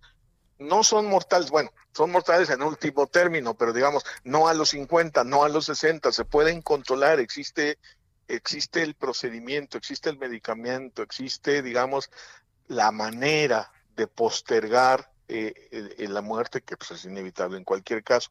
no son mortales, bueno, son mortales en último término, pero digamos, no a los 50, no a los 60, se pueden controlar, existe, existe el procedimiento, existe el medicamento, existe, digamos, la manera de postergar eh, la muerte, que pues, es inevitable en cualquier caso.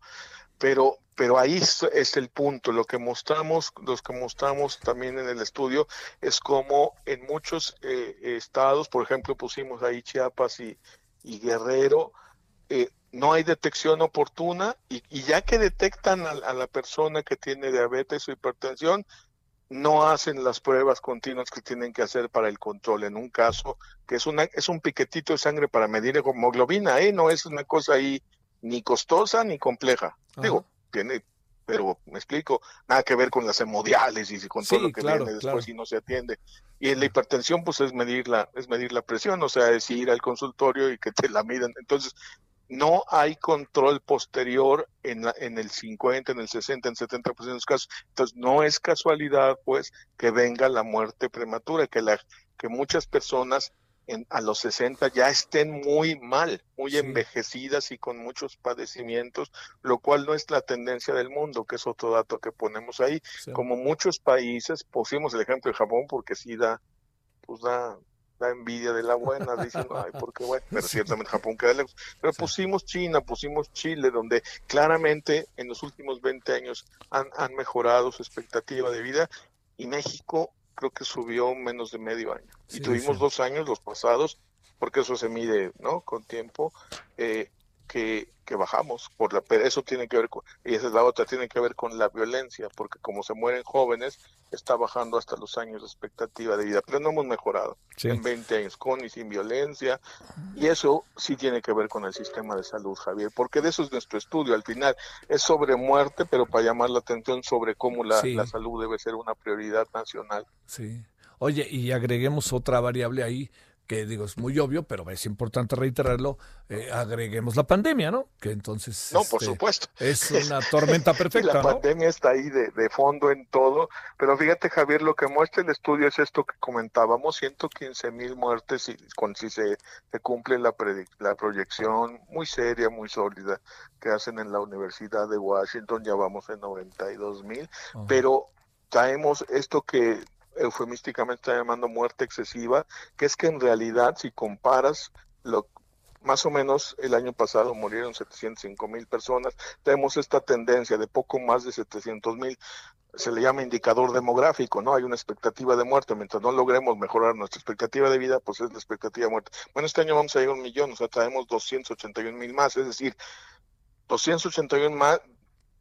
Pero, pero ahí es, el punto. Lo que mostramos, los que mostramos también en el estudio, es como en muchos eh, estados, por ejemplo, pusimos ahí Chiapas y, y Guerrero, eh, no hay detección oportuna y, ya que detectan a, la persona que tiene diabetes o hipertensión, no hacen las pruebas continuas que tienen que hacer para el control. En un caso que es, una, es un piquetito de sangre para medir hemoglobina, ¿eh? no es una cosa ahí ni costosa ni compleja. Digo, tiene, pero me explico, nada que ver con las hemodiálisis y con todo lo que viene después y no se atiende. Y en la hipertensión, pues es medir la, es medir la presión, o sea, es ir al consultorio y que te la midan. Entonces, no hay control posterior en, la, en el 50, en el 60, en el 70% de los casos. Entonces, no es casualidad, pues, que venga la muerte prematura, que, la, que muchas personas a los 60 ya estén muy mal, muy envejecidas y con muchos padecimientos, lo cual no es la tendencia del mundo, que es otro dato que ponemos ahí. Como muchos países, pusimos el ejemplo de Japón porque sí da, pues da, da envidia de la buena, dicen, ay, porque bueno, pero ciertamente Japón queda lejos. Pero pusimos China, pusimos Chile, donde claramente en los últimos 20 años han, han mejorado su expectativa de vida y México creo que subió menos de medio año. y tuvimos dos años, los pasados, porque eso se mide, ¿no? Con tiempo, eh, que, que, bajamos. Por la, pero eso tiene que ver con, y esa es la otra, tiene que ver con la violencia, porque como se mueren jóvenes, está bajando hasta los años de expectativa de vida. Pero no hemos mejorado en 20 años, con y sin violencia. Y eso sí tiene que ver con el sistema de salud, Javier, porque de eso es nuestro estudio. Al final es sobre muerte, pero para llamar la atención sobre cómo la, la salud debe ser una prioridad nacional. Sí. Oye, y agreguemos otra variable ahí, que digo, es muy obvio, pero es importante reiterarlo, eh, agreguemos la pandemia, ¿no? Que entonces... No, por este, supuesto. Es [LAUGHS] una tormenta perfecta. la pandemia está ahí de, de, fondo en todo, pero fíjate Javier, lo que muestra el estudio es esto que comentábamos, 115 mil muertes y con si se, se cumple la, la proyección muy seria, muy sólida que hacen en la Universidad de Washington, ya vamos en 92 mil, pero traemos esto que eufemísticamente está llamando muerte excesiva, que es que en realidad si comparas lo más o menos el año pasado murieron 705 mil personas, tenemos esta tendencia de poco más de 700 mil, se le llama indicador demográfico, ¿no? Hay una expectativa de muerte, mientras no logremos mejorar nuestra expectativa de vida, pues es la expectativa de muerte. Bueno, este año vamos a llegar a un millón, o sea, traemos 281 mil más, es decir, 281 más,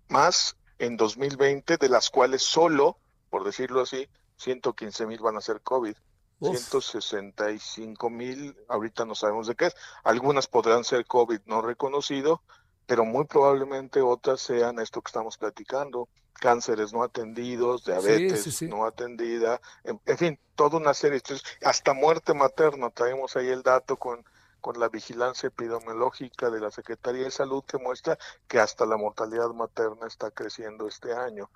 más en 2020, de las cuales solo, por decirlo así, 115 mil van a ser COVID. 165 mil, ahorita no sabemos de qué es. Algunas podrán ser COVID no reconocido, pero muy probablemente otras sean esto que estamos platicando, cánceres no atendidos, diabetes no atendida, en, fin, toda una serie, hasta muerte materna, traemos ahí el dato con, con la vigilancia epidemiológica de la Secretaría de Salud que muestra que hasta la mortalidad materna está creciendo este año.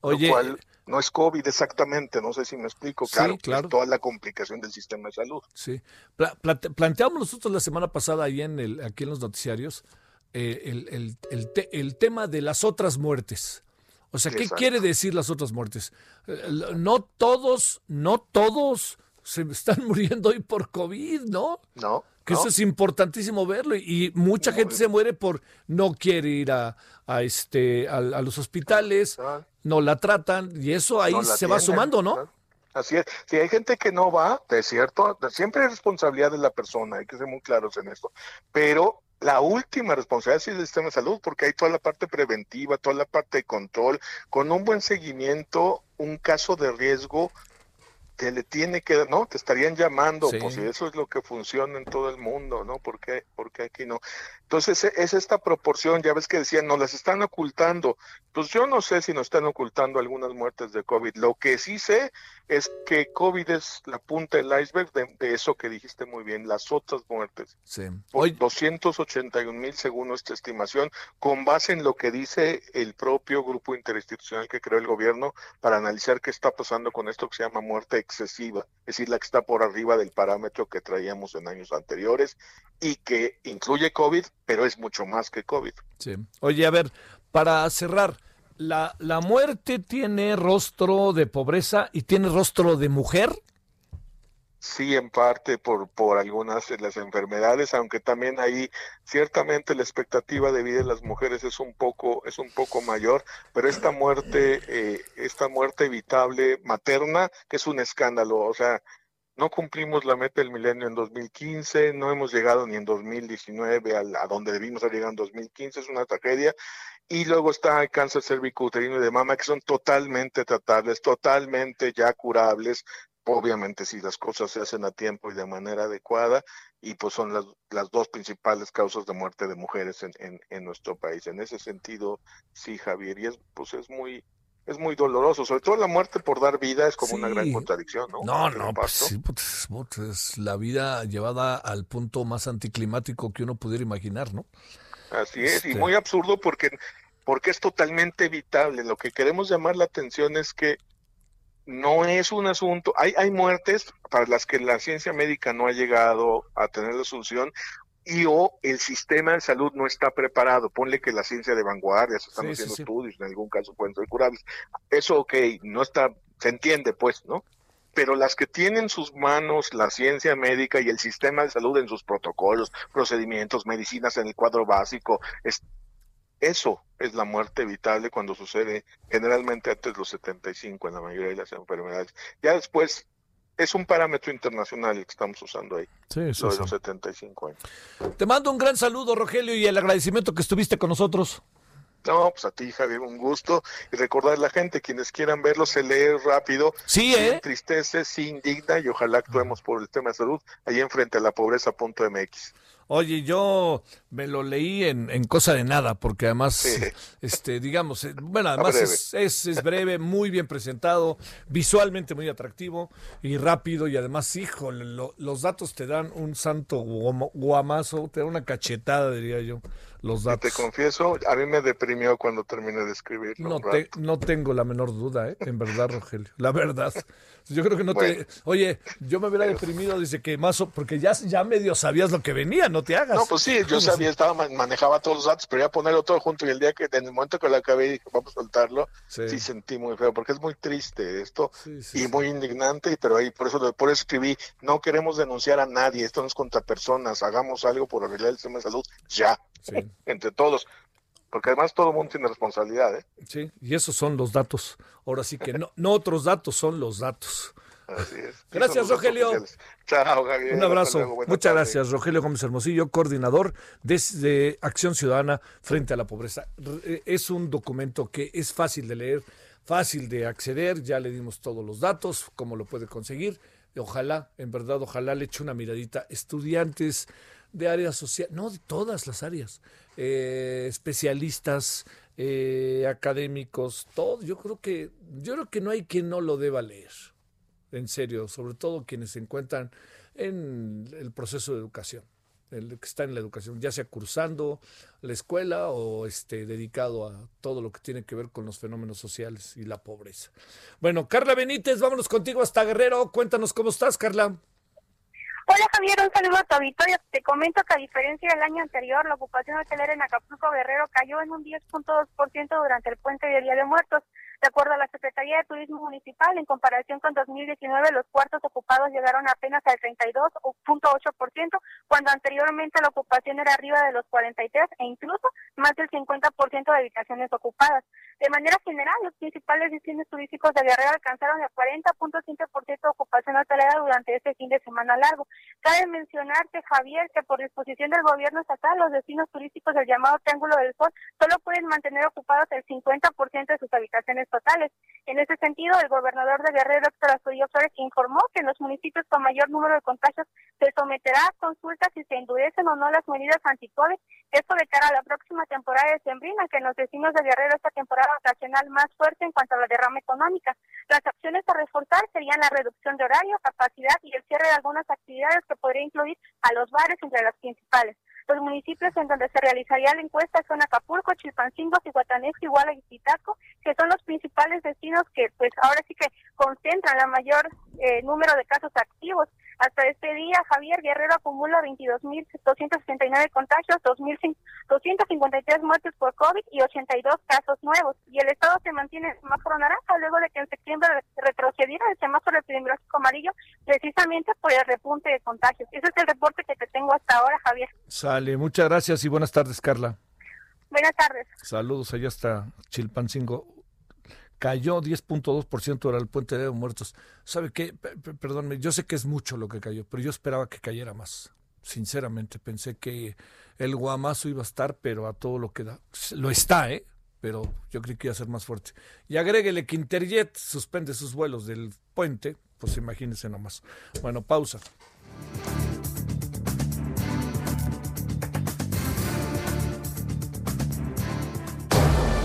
Oye, lo cual no es COVID exactamente, no sé si me explico, claro, claro. toda la complicación del sistema de salud. Sí, planteamos nosotros la semana pasada ahí en el, aquí en los noticiarios eh, el, el, el, tema de las otras muertes. O sea, ¿qué quiere decir las otras muertes? Eh, no todos, no todos se están [LAUGHS] muriendo hoy por COVID, ¿no? No. Que eso es importantísimo verlo y, mucha gente se muere por no quiere ir a, a este a, los hospitales, no la tratan y eso ahí se va sumando, ¿no? Así es. Si hay gente que no va, de cierto, siempre es responsabilidad de la persona, hay que ser muy claros en esto. Pero la última responsabilidad es el sistema de salud, porque hay toda la parte preventiva, toda la parte de control, con un buen seguimiento, un caso de riesgo te le tiene que, ¿no? Te estarían llamando, pues si eso es lo que funciona en todo el mundo, ¿no? ¿Por qué, porque aquí no? Entonces e, es esta proporción, ya ves que decían, no las están ocultando. Pues yo no sé si nos están ocultando algunas muertes de COVID. Lo que sí sé es que COVID es la punta del iceberg de, eso que dijiste muy bien, las otras muertes. Sí. Hoy... 281 mil según nuestra estimación, con base en lo que dice el propio grupo interinstitucional que creó el gobierno para analizar qué está pasando con esto que se llama muerte excesiva, es decir, la que está por arriba del parámetro que traíamos en años anteriores y que incluye COVID, pero es mucho más que COVID. Sí. Oye, a ver, para cerrar, ¿la, la muerte tiene rostro de pobreza y tiene rostro de mujer? Sí, en parte por, por algunas de las enfermedades, aunque también ahí ciertamente la expectativa de vida de las mujeres es un poco, es un poco mayor, pero esta muerte, eh, esta muerte evitable materna, que es un escándalo, o sea, no cumplimos la meta del milenio en 2015, no hemos llegado ni en 2019 a, a donde debimos haber llegado en 2015, es una tragedia. Y luego está el cáncer cervicouterino y de mama, que son totalmente tratables, totalmente ya curables, obviamente si las cosas se hacen a tiempo y de manera adecuada, y pues son las, las dos principales causas de muerte de mujeres en, en, en, nuestro país. En ese sentido, sí, Javier, y es, pues es muy, es muy doloroso, sobre todo la muerte por dar vida es como una gran contradicción, ¿no? No, no, pues, sí, pues, pues, es la vida llevada al punto más anticlimático que uno pudiera imaginar, ¿no? Así es, y este muy absurdo porque, porque es totalmente evitable. Lo que queremos llamar la atención es que no es un asunto, hay, hay muertes para las que la ciencia médica no ha llegado a tener la solución y o el sistema de salud no está preparado. Ponle que la ciencia de vanguardia, se están haciendo estudios, en algún caso pueden ser curables. Eso, ok, no está, se entiende pues, ¿no? Pero las que tienen sus manos la ciencia médica y el sistema de salud en sus protocolos, procedimientos, medicinas en el cuadro básico, es, eso es la muerte evitable cuando sucede generalmente antes de los 75 en la mayoría de las enfermedades. Ya después es un parámetro internacional el que estamos usando ahí. Sí, eso de los 75 años. Te mando un gran saludo, Rogelio, y el agradecimiento que estuviste con nosotros. No, pues a ti, Javier, un gusto. Y recordar a la gente, quienes quieran verlo, se lee rápido. Sí, ¿eh? Entristece, sí indigna y ojalá actuemos por el tema de salud ahí enfrente a la pobreza.mx. Oye, yo me lo leí en, en cosa de nada, porque además, [LAUGHS] este, digamos, eh, bueno, además es, es, breve, muy bien presentado, visualmente muy atractivo y rápido, y además, híjole, los datos te dan un santo guamazo, te dan una cachetada, diría yo los datos. te confieso, a mí me deprimió cuando terminé de escribir. No, no tengo la menor duda, ¿eh? en verdad, Rogelio. La verdad. Yo creo que no te. Oye, yo me hubiera deprimido desde que más. Porque ya, ya medio sabías lo que venía, no te hagas. No, pues sí, yo sabía, estaba, manejaba todos los datos, pero ya ponerlo todo junto y el día que, en el momento que lo acabé dije, vamos a soltarlo, sí. sentí muy feo, porque es muy triste esto y muy indignante, pero ahí por eso, por eso escribí, no queremos denunciar a nadie, esto no es contra personas, hagamos algo por arreglar el sistema de salud ya, entre todos porque además todo el mundo tiene responsabilidad. ¿eh? Sí, y esos son los datos. Ahora sí que no, no otros datos, son los datos. Así es. Gracias, Rogelio. Chao, Javier. Un abrazo. Muchas gracias, Rogelio Gómez Hermosillo, coordinador de, Acción Ciudadana frente a la pobreza. Eh, es un documento que es fácil de leer, fácil de acceder. Ya le dimos todos los datos, cómo lo puede conseguir. Ojalá, en verdad, ojalá le eche una miradita. Estudiantes de áreas sociales, no de todas las áreas, eh, especialistas, eh, académicos, todo. Yo creo que yo creo que no hay quien no lo deba leer, en serio, sobre todo quienes se encuentran en el proceso de educación, el que está en la educación, ya sea cursando la escuela o este dedicado a todo lo que tiene que ver con los fenómenos sociales y la pobreza. Bueno, Carla Benítez, vámonos contigo hasta Guerrero. Cuéntanos cómo estás, Carla. Hola Javier, un saludo a tu auditorio. Te comento que a diferencia del año anterior, la ocupación hotelera en Acapulco Guerrero cayó en un 10.2% durante el puente de Día de Muertos. De acuerdo a la Secretaría de Turismo Municipal, en comparación con 2019, los cuartos ocupados llegaron apenas al 32.8%, cuando anteriormente la ocupación era arriba de los 43 e incluso más del 50% de habitaciones ocupadas. De manera general, los principales destinos turísticos de Guerrero alcanzaron el 40.5% de ocupación hotelera durante este fin de semana largo. Cabe mencionarte, Javier, que por disposición del gobierno estatal, los destinos turísticos del llamado Triángulo del Sol solo pueden mantener ocupados el 50% de sus habitaciones totales. En ese sentido, el gobernador de Guerrero, Héctor Astudillo Flores, informó que en los municipios con mayor número de contagios se someterá a consultas si se endurecen o no las medidas anti-COVID. Esto de cara a la próxima temporada de Sembrina, que en los destinos de Guerrero esta temporada vacacional más fuerte en cuanto a la derrama económica. Las acciones a reforzar serían la reducción de horario, capacidad y el cierre de algunas actividades que podría incluir a los bares entre las principales. Los municipios en donde se realizaría la encuesta son Acapulco, Chilpancingo, Cihuatanejo, Iguala y Zitaco, que son los principales destinos que pues ahora sí que concentran la mayor eh, número de casos activos. Hasta este día, Javier Guerrero acumula 22.269 contagios, 2.253 muertes por COVID y 82 casos nuevos. Y el estado se mantiene en semáforo naranja luego de que en septiembre retrocediera el semáforo epidemiológico amarillo precisamente por el repunte de contagios. Ese es el reporte que te tengo hasta ahora, Javier. Sale, muchas gracias y buenas tardes, Carla. Buenas tardes. Saludos, allá está Chilpancingo cayó 10.2% era el puente de muertos. ¿Sabe qué? Perdónme, yo sé que es mucho lo que cayó, pero yo esperaba que cayera más. Sinceramente, pensé que el guamazo iba a estar, pero a todo lo que da. Lo está, ¿eh? Pero yo creí que iba a ser más fuerte. Y agréguele que Interjet suspende sus vuelos del puente, pues imagínense nomás. Bueno, pausa.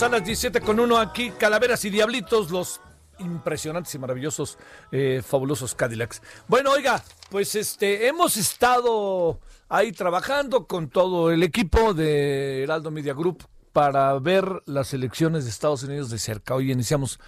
A las 17 con uno aquí, Calaveras y Diablitos, los impresionantes y maravillosos, eh, fabulosos Cadillacs. Bueno, oiga, pues este, hemos estado ahí trabajando con todo el equipo de Heraldo Media Group para ver las elecciones de Estados Unidos de cerca. Hoy iniciamos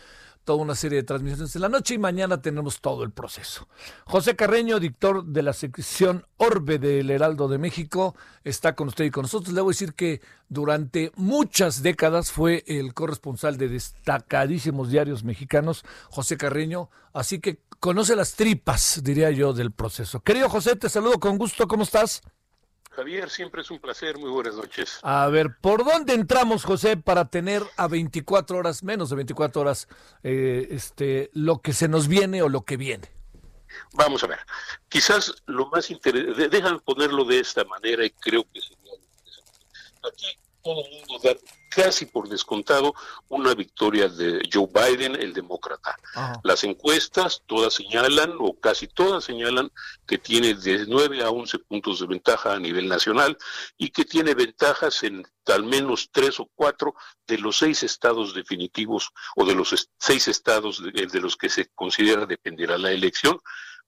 toda una serie de transmisiones en la noche y mañana tenemos todo el proceso. José Carreño, dictor de la sección Orbe del Heraldo de México, está con usted y con nosotros. Le voy a decir que durante muchas décadas fue el corresponsal de destacadísimos diarios mexicanos, José Carreño, así que conoce las tripas, diría yo, del proceso. Querido José, te saludo con gusto, ¿cómo estás? Javier, siempre es un placer. Muy buenas noches. A ver, ¿por dónde entramos, José, para tener a 24 horas, menos de 24 horas, eh, este, lo que se nos viene o lo que viene? Vamos a ver. Quizás lo más interesante, déjame ponerlo de esta manera y creo que sería Aquí todo el mundo da casi por descontado una victoria de Joe Biden, el demócata. Las encuestas todas señalan, o casi todas señalan, que tiene de 9 a 11 puntos de ventaja a nivel nacional y que tiene ventajas en al menos tres o cuatro de los seis estados definitivos o de los seis estados de, de los que se considera dependerá la elección,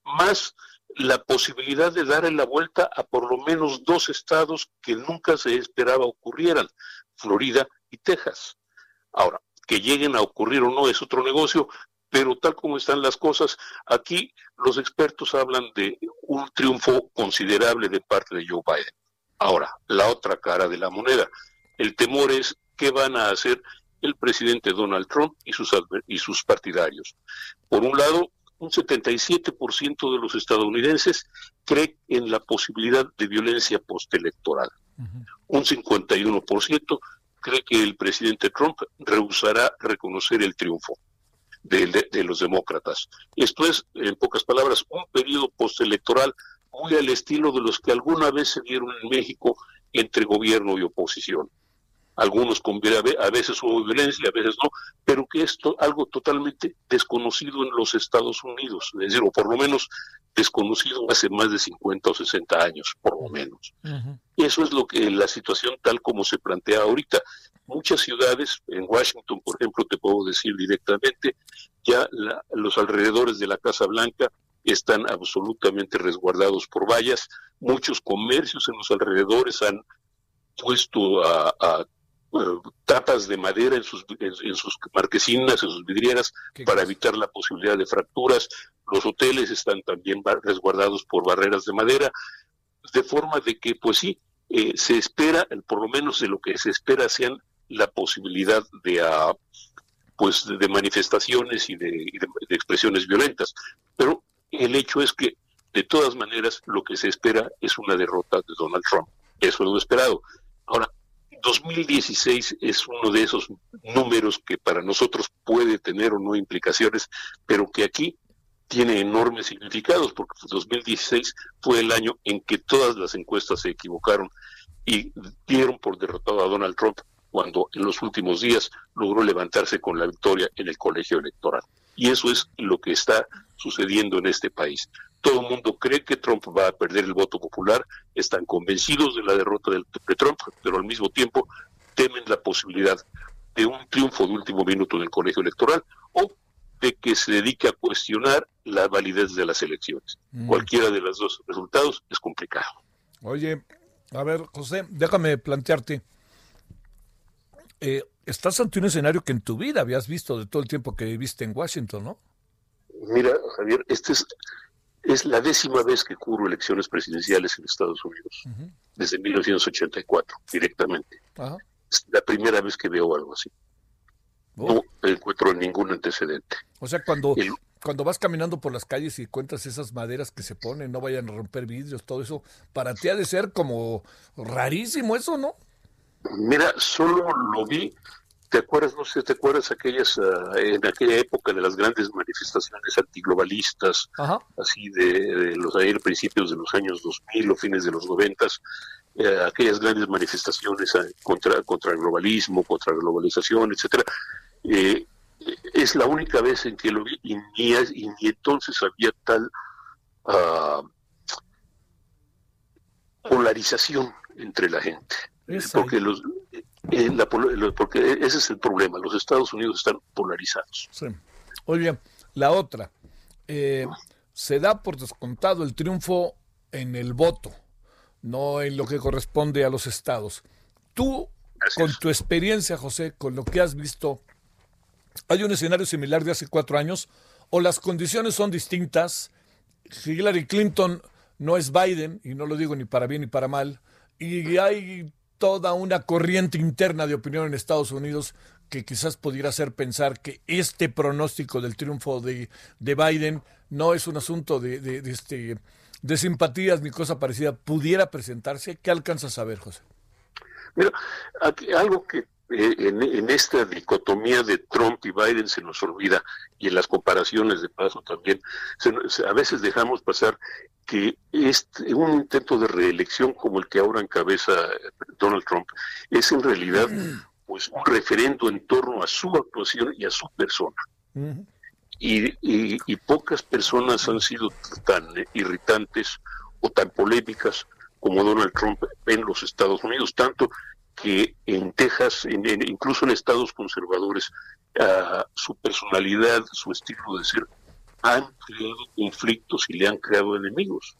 más la posibilidad de darle la vuelta a por lo menos dos estados que nunca se esperaba ocurrieran, Florida y Texas. Ahora, que lleguen a ocurrir o no es otro negocio, pero tal como están las cosas, aquí los expertos hablan de un triunfo considerable de parte de Joe Biden. Ahora, la otra cara de la moneda, el temor es qué van a hacer el presidente Donald Trump y sus, y sus partidarios. Por un lado, un 77% de los estadounidenses cree en la posibilidad de violencia postelectoral. Un 51% cree que el presidente Trump rehusará reconocer el triunfo de, de, los demócratas. Esto es, en pocas palabras, un periodo postelectoral muy al estilo de los que alguna vez se dieron en México entre gobierno y oposición algunos con a veces hubo violencia, a veces no, pero que esto algo totalmente desconocido en los Estados Unidos, es decir, o por lo menos desconocido hace más de 50 o 60 años, por lo menos. Eso es lo que la situación tal como se plantea ahorita. Muchas ciudades, en Washington, por ejemplo, te puedo decir directamente, ya los alrededores de la Casa Blanca están absolutamente resguardados por vallas. Muchos comercios en los alrededores han puesto a tapas de madera en sus, en, sus marquesinas, en sus vidrieras, para evitar la posibilidad de fracturas. Los hoteles están también resguardados por barreras de madera, de forma de que, pues sí, eh, se espera, por lo menos de lo que se espera, sean la posibilidad de, uh, pues, de manifestaciones y de, y de expresiones violentas. Pero el hecho es que, de todas maneras, lo que se espera es una derrota de Donald Trump. Eso es lo esperado. Ahora, 2016 es uno de esos números que para nosotros puede tener o no implicaciones, pero que aquí tiene enormes significados, porque 2016 fue el año en que todas las encuestas se equivocaron y dieron por derrotado a Donald Trump cuando en los últimos días logró levantarse con la victoria en el colegio electoral. Y eso es lo que está sucediendo en este país. Todo el mundo cree que Trump va a perder el voto popular, están convencidos de la derrota de Trump, pero al mismo tiempo temen la posibilidad de un triunfo de último minuto en el colegio electoral o de que se dedique a cuestionar la validez de las elecciones. Mm. Cualquiera de los dos resultados es complicado. Oye, a ver, José, déjame plantearte. Eh, estás ante un escenario que en tu vida habías visto de todo el tiempo que viviste en Washington, ¿no? Mira, Javier, este es es la décima vez que cubro elecciones presidenciales en Estados Unidos, desde 1984, directamente. Es la primera vez que veo algo así. Oh. No encuentro ningún antecedente. O sea, cuando, cuando vas caminando por las calles y encuentras esas maderas que se ponen, no vayan a romper vidrios, todo eso, para ti ha de ser como rarísimo eso, ¿no? Mira, solo lo vi ¿Te acuerdas, no sé, te acuerdas aquellas, ah, en aquella época de las grandes manifestaciones antiglobalistas, así de, los ayer principios de los años 2000 o fines de los 90, eh, aquellas grandes manifestaciones ah, contra, contra el globalismo, contra la globalización, etcétera, eh, es la única vez en que lo vi y ni, y ni entonces había tal uh, polarización entre la gente. porque los, eh, porque ese es el problema, los Estados Unidos están polarizados. Sí. Oye, la otra, eh, se da por descontado el triunfo en el voto, no en lo que corresponde a los estados. Tú, con tu experiencia, José, con lo que has visto, ¿hay un escenario similar de hace cuatro años o las condiciones son distintas? Hillary Clinton no es Biden, y no lo digo ni para bien ni para mal, y hay toda una corriente interna de opinión en Estados Unidos que quizás pudiera hacer pensar que este pronóstico del triunfo de, de Biden no es un asunto de, de, este, de simpatías ni cosa parecida, pudiera presentarse. ¿Qué alcanzas a ver, José? Mira, algo que eh, en, esta dicotomía de Trump y Biden se nos olvida, y en las comparaciones de paso también, a veces dejamos pasar que este, un intento de reelección como el que ahora encabeza Donald Trump es en realidad pues un referendo en torno a su actuación y a su persona. y, y, pocas personas han sido tan irritantes o tan polémicas como Donald Trump en los Estados Unidos, tanto que en Texas, incluso en estados conservadores, uh, su personalidad, su estilo de ser, han creado conflictos y le han creado enemigos.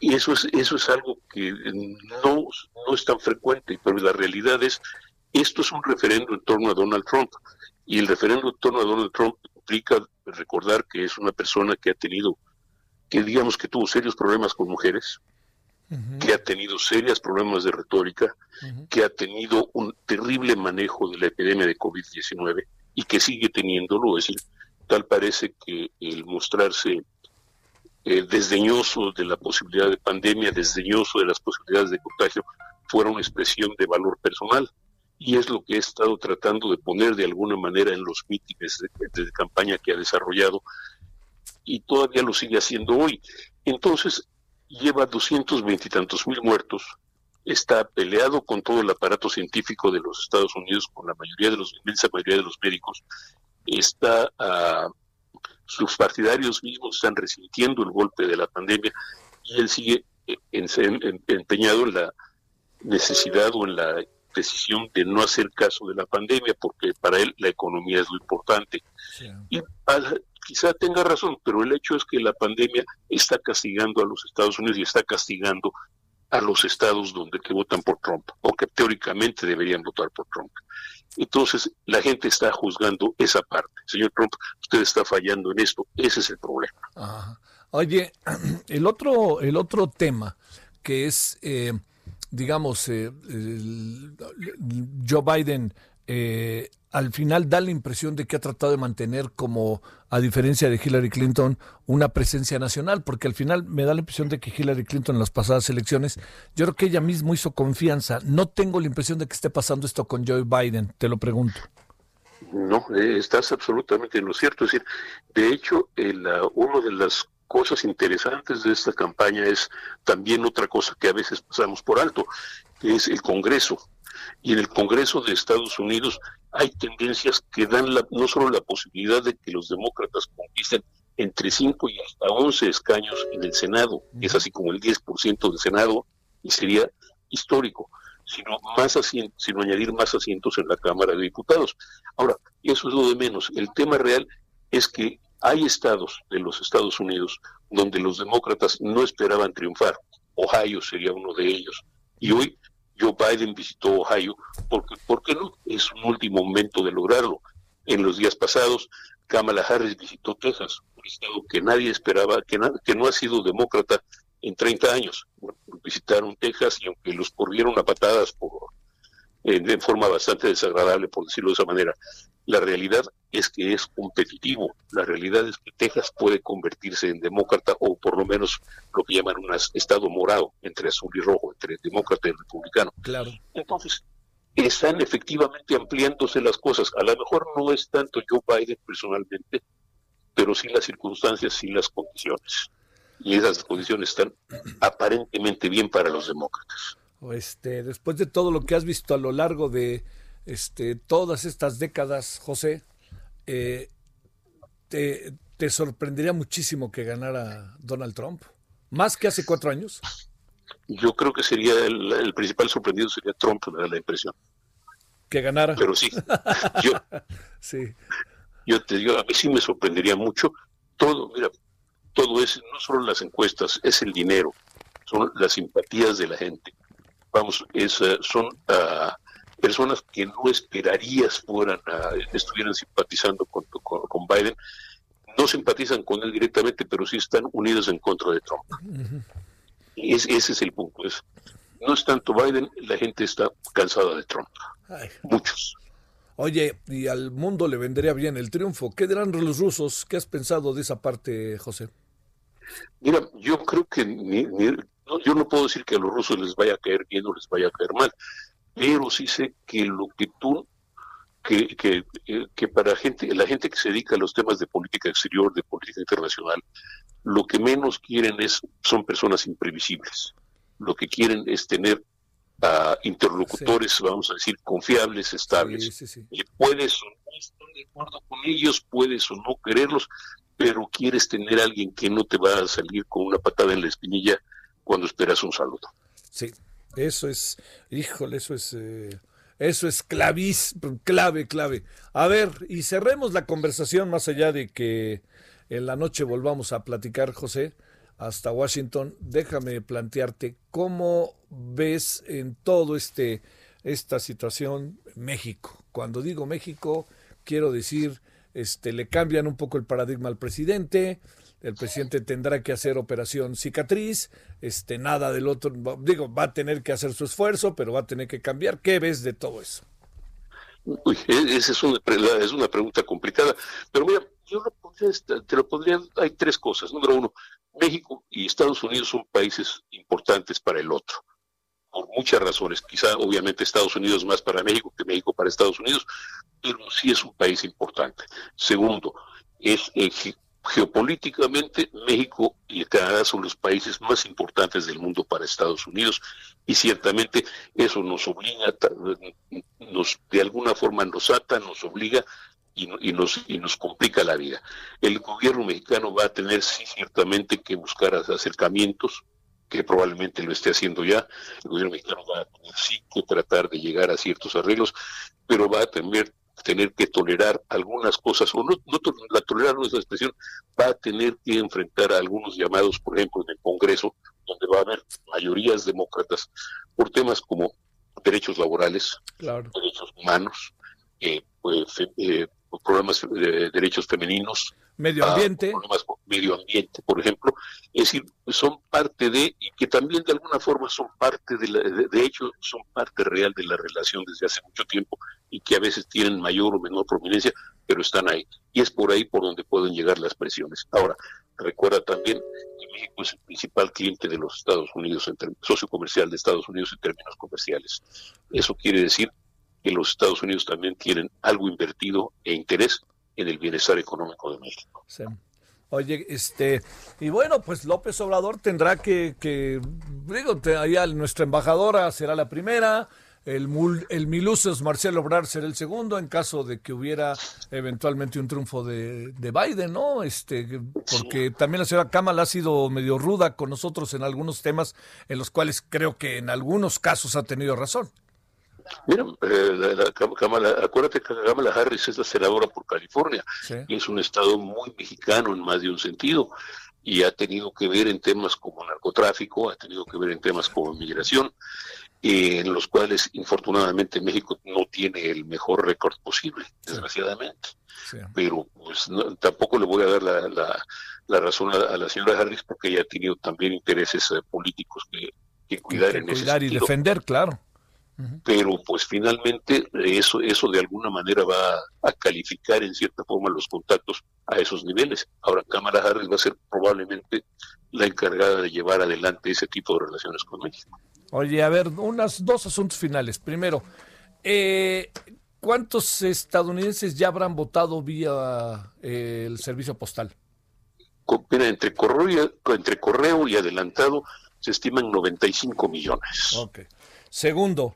Y eso es, eso es algo que no, no es tan frecuente, pero la realidad es, esto es un referendo en torno a Donald Trump. Y el referendo en torno a Donald Trump implica recordar que es una persona que ha tenido, que digamos que tuvo serios problemas con mujeres, que ha tenido serios problemas de retórica, que ha tenido un terrible manejo de la epidemia de COVID-19 y que sigue teniéndolo. Es decir, tal parece que el mostrarse eh, desdeñoso de la posibilidad de pandemia, desdeñoso de las posibilidades de contagio, fuera una expresión de valor personal. Y es lo que he estado tratando de poner de alguna manera en los mítines de, de campaña que ha desarrollado y todavía lo sigue haciendo hoy. Entonces, lleva doscientos veintitantos mil muertos, está peleado con todo el aparato científico de los Estados Unidos, con la mayoría de los, inmensa mayoría de los médicos, está, uh, sus partidarios mismos están resintiendo el golpe de la pandemia y él sigue eh, empeñado en la necesidad o en la decisión de no hacer caso de la pandemia, porque para él la economía es lo importante. Sí. Y quizá tenga razón, pero el hecho es que la pandemia está castigando a los Estados Unidos y está castigando a los estados donde que votan por Trump o que teóricamente deberían votar por Trump. Entonces la gente está juzgando esa parte. Señor Trump, usted está fallando en esto. Ese es el problema. Ajá. Oye, [CLEARS THROAT] el otro, el otro tema que es, eh, digamos, eh, Joe Biden eh, al final da la impresión de que ha tratado de mantener como, a diferencia de Hillary Clinton, una presencia nacional, porque al final me da la impresión de que Hillary Clinton en las pasadas elecciones, yo creo que ella misma hizo confianza. No tengo la impresión de que esté pasando esto con Joe Biden, te lo pregunto. No, eh, estás absolutamente en lo cierto. Es decir, de hecho, el, una de las cosas interesantes de esta campaña es también otra cosa que a veces pasamos por alto, que es el Congreso y en el Congreso de Estados Unidos hay tendencias que dan la, no solo la posibilidad de que los demócratas conquisten entre 5 y hasta 11 escaños en el Senado, que es así como el 10% del Senado, y sería histórico, sino, más asientos, sino añadir más asientos en la Cámara de Diputados. Ahora, eso es lo de menos. El tema real es que hay estados de los Estados Unidos donde los demócratas no esperaban triunfar. Ohio sería uno de ellos. Y hoy Joe Biden visitó Ohio, porque, ¿por qué no? Es un último momento de lograrlo. En los días pasados, Kamala Harris visitó Texas, un estado que nadie esperaba, que, que no ha sido demócrata en 30 años. Bueno, visitaron Texas y aunque los corrieron a patadas por, eh, de forma bastante desagradable, por decirlo de esa manera, la realidad es que es competitivo. La realidad es que Texas puede convertirse en demócrata o por lo menos lo que llaman un estado morado entre azul y rojo, entre demócrata y republicano. Claro. Entonces, están efectivamente ampliándose las cosas. A lo mejor no es tanto Joe Biden personalmente, pero sí las circunstancias, sí las condiciones. Y esas condiciones están aparentemente bien para los demócratas. Este, después de todo lo que has visto a lo largo de este, todas estas décadas, José, eh, te, te, sorprendería muchísimo que ganara Donald Trump? ¿Más que hace cuatro años? Yo creo que sería el, el principal sorprendido sería Trump, me da la impresión. Que ganara. Pero sí, yo, [LAUGHS] sí. yo te digo, a mí sí me sorprendería mucho todo, mira, todo es, no solo las encuestas, es el dinero, son las simpatías de la gente. Vamos, es, uh, son uh, personas que no esperarías fueran estuvieran simpatizando con, con, con, Biden, no simpatizan con él directamente, pero sí están unidos en contra de Trump. Uh -huh. es, ese es el punto. Es, no es tanto Biden, la gente está cansada de Trump. Ay. Muchos. Oye, y al mundo le vendría bien el triunfo. ¿Qué dirán los rusos? ¿Qué has pensado de esa parte, José? Mira, yo creo que ni, ni, no, yo no puedo decir que a los rusos les vaya a caer bien o les vaya a caer mal pero sí sé que lo que tú, que, que, que, para gente, la gente que se dedica a los temas de política exterior, de política internacional, lo que menos quieren es, son personas imprevisibles. Lo que quieren es tener a interlocutores, sí. vamos a decir, confiables, estables. Sí, sí, y puedes o no estar de acuerdo con ellos, puedes o no quererlos, pero quieres tener a alguien que no te va a salir con una patada en la espinilla cuando esperas un saludo. Sí, eso es, híjole, eso es, eh, eso es clavis, clave, clave. A ver, y cerremos la conversación más allá de que en la noche volvamos a platicar, José, hasta Washington. Déjame plantearte cómo ves en todo este esta situación México. Cuando digo México, quiero decir, este, le cambian un poco el paradigma al presidente, el presidente tendrá que hacer operación cicatriz, este, nada del otro, digo, va a tener que hacer su esfuerzo, pero va a tener que cambiar. ¿Qué ves de todo eso? Uy, e, esa es una, es una pregunta complicada, pero mira, yo te lo podría, hay tres cosas. Número uno, México y Estados Unidos son países importantes para el otro, por muchas razones. Quizá, obviamente, Estados Unidos más para México que México para Estados Unidos, pero sí es un país importante. Segundo, es eh, geopolíticamente México y Canadá son los países más importantes del mundo para Estados Unidos y ciertamente eso nos obliga, de alguna forma nos ata, nos obliga y, nos, y nos complica la vida. El gobierno mexicano va a tener sí ciertamente que buscar acercamientos, que probablemente lo esté haciendo ya. El gobierno mexicano va a tener sí que tratar de llegar a ciertos arreglos, pero va a tener tener que tolerar algunas cosas, o no, no la tolerar no es la expresión, va a tener que enfrentar a algunos llamados, por ejemplo, en el Congreso, donde va a haber mayorías demócratas por temas como derechos laborales, derechos humanos, eh, pues, eh, problemas de derechos femeninos, medio ambiente, problemas medio ambiente, por ejemplo, es decir, son parte de y que también de alguna forma son parte de, la, de, hecho son parte real de la relación desde hace mucho tiempo y que a veces tienen mayor o menor prominencia, pero están ahí y es por ahí por donde pueden llegar las presiones. Ahora recuerda también que México es el principal cliente de los Estados Unidos, en socio comercial de Estados Unidos en términos comerciales. Eso quiere decir que los Estados Unidos también tienen algo invertido e interés en el bienestar económico de México. Oye, este, y bueno, pues López Obrador tendrá que, que digo, allá nuestra embajadora será la primera, el, el Milusos Marcelo Obrar será el segundo en caso de que hubiera eventualmente un triunfo de, de Biden, ¿no? Este, porque también la señora Kamala ha sido medio ruda con nosotros en algunos temas en los cuales creo que en algunos casos ha tenido razón. Mira, eh, acuérdate que Kamala Harris es la senadora por California y es un estado muy mexicano en más de un sentido y ha tenido que ver en temas como narcotráfico, ha tenido que ver en temas como inmigración, eh, en los cuales infortunadamente México no tiene el mejor récord posible, desgraciadamente. Pero pues tampoco le voy a dar la, razón a, la señora Harris porque ella ha tenido también intereses eh, políticos que, cuidar en ese y defender, claro pero pues finalmente eso, eso de alguna manera va a calificar en cierta forma los contactos a esos niveles. Ahora Cámara Harris va a ser probablemente la encargada de llevar adelante ese tipo de relaciones con México. Oye, a ver, unas dos asuntos finales. Primero, eh, ¿cuántos estadounidenses ya habrán votado vía eh, el servicio postal? entre correo, entre correo y adelantado se estiman 95 millones. Ok. Segundo,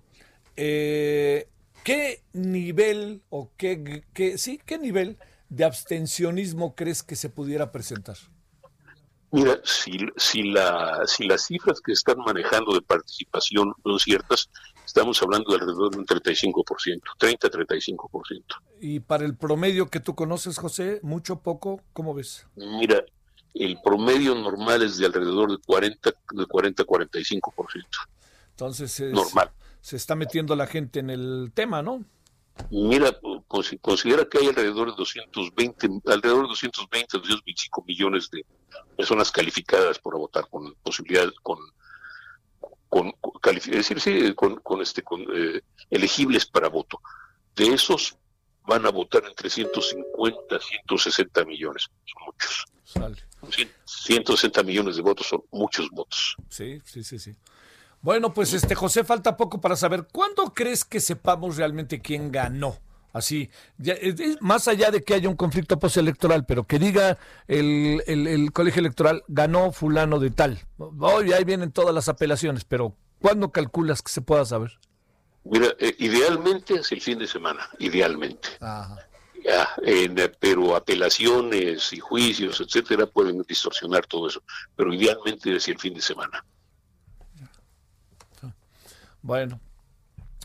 eh, ¿qué nivel o qué, qué, sí, qué nivel de abstencionismo crees que se pudiera presentar? Mira, si, si, la, si las cifras que están manejando de participación son ciertas, estamos hablando de alrededor de un 35%, 30-35%. ¿Y para el promedio que tú conoces, José, mucho, poco, cómo ves? Mira, el promedio normal es de alrededor de 40, de 40-45%. Entonces, normal se está metiendo la gente en el tema, ¿no? Mira, considera que hay alrededor de 220, alrededor de 220, 225 millones de personas calificadas por votar con posibilidad, con, con, decir, sí, con, con este, con, eh, elegibles para voto. De esos van a votar entre 150, 160 millones, son muchos. Sale. 160 millones de votos son muchos votos. Sí, sí, sí, sí. Bueno, pues este José, falta poco para saber cuándo crees que sepamos realmente quién ganó. Así, ya, más allá de que haya un conflicto postelectoral, pero que diga el, el, colegio electoral ganó fulano de tal. Hoy ahí vienen todas las apelaciones, pero ¿cuándo calculas que se pueda saber? Mira, eh, idealmente es el fin de semana, idealmente. Ya, pero apelaciones y juicios, etcétera, pueden distorsionar todo eso. Pero idealmente es el fin de semana. Bueno,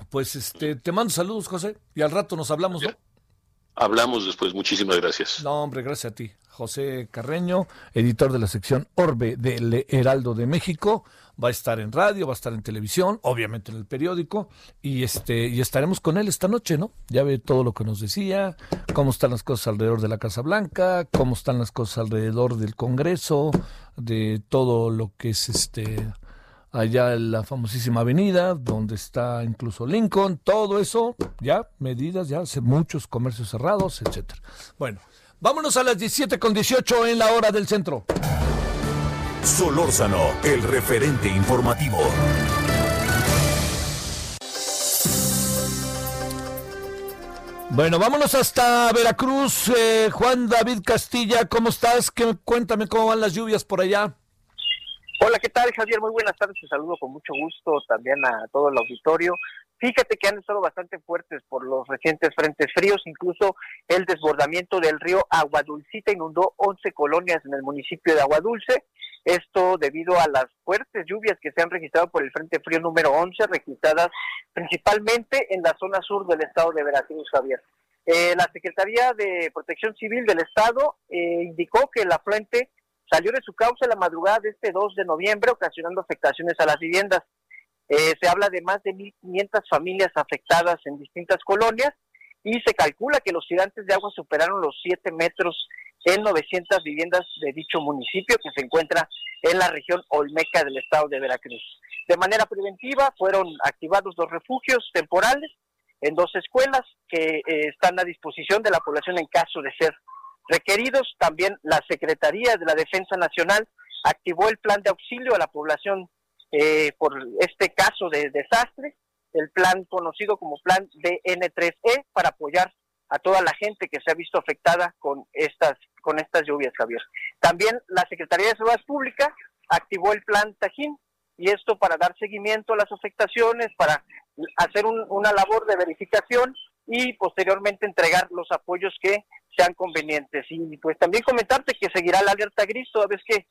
pues este, te mando saludos, José, y al rato nos hablamos, ¿no? Hablamos después, muchísimas gracias. No, hombre, gracias a ti. José Carreño, editor de la sección Orbe del Heraldo de México. Va a estar en radio, va a estar en televisión, obviamente en el periódico, y este, y estaremos con él esta noche, ¿no? Ya ve todo lo que nos decía, cómo están las cosas alrededor de la Casa Blanca, cómo están las cosas alrededor del Congreso, de todo lo que es este allá en la famosísima avenida, donde está incluso Lincoln, todo eso, ya, medidas, ya, muchos comercios cerrados, etcétera. Bueno, vámonos a las 17 con 18 en la hora del centro. Solórzano, el referente informativo. Bueno, vámonos hasta Veracruz. Eh, Juan David Castilla, ¿cómo estás? ¿Qué, cuéntame cómo van las lluvias por allá. Hola, ¿qué tal, Javier? Muy buenas tardes. Te saludo con mucho gusto también a todo el auditorio. Fíjate que han estado bastante fuertes por los recientes frentes fríos, incluso el desbordamiento del río Aguadulcita inundó 11 colonias en el municipio de Aguadulce. Esto debido a las fuertes lluvias que se han registrado por el frente frío número 11, registradas principalmente en la zona sur del estado de Veracruz, Javier. Eh, la Secretaría de Protección Civil del Estado eh, indicó que la fuente salió de su causa la madrugada de este 2 de noviembre, ocasionando afectaciones a las viviendas. Eh, se habla de más de 1.500 familias afectadas en distintas colonias y se calcula que los gigantes de agua superaron los 7 metros en 900 viviendas de dicho municipio que se encuentra en la región Olmeca del estado de Veracruz. De manera preventiva fueron activados dos refugios temporales en dos escuelas que eh, están a disposición de la población en caso de ser requeridos. También la Secretaría de la Defensa Nacional activó el plan de auxilio a la población eh, por este caso de desastre, el plan conocido como plan DN3E para apoyar a toda la gente que se ha visto afectada con estas con estas lluvias, Javier. También la Secretaría de Seguridad Pública activó el plan Tajín y esto para dar seguimiento a las afectaciones, para hacer una labor de verificación y posteriormente entregar los apoyos que sean convenientes. Y pues también comentarte que seguirá la alerta gris, toda vez que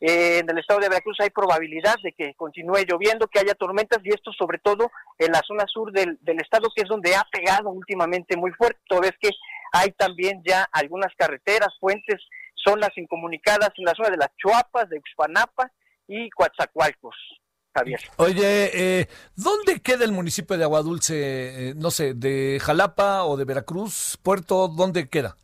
eh, en el estado de Veracruz hay probabilidad de que continúe lloviendo, que haya tormentas y esto sobre todo en la zona sur del, del estado, que es donde ha pegado últimamente muy fuerte, toda vez que hay también ya algunas carreteras, puentes, zonas incomunicadas en la zona de las Chuapas, de Uxpanapa y Coatzacoalcos. Javier. Oye, eh, ¿dónde queda el municipio de Aguadulce? Eh, no sé, de Jalapa o de Veracruz, Puerto, ¿dónde queda?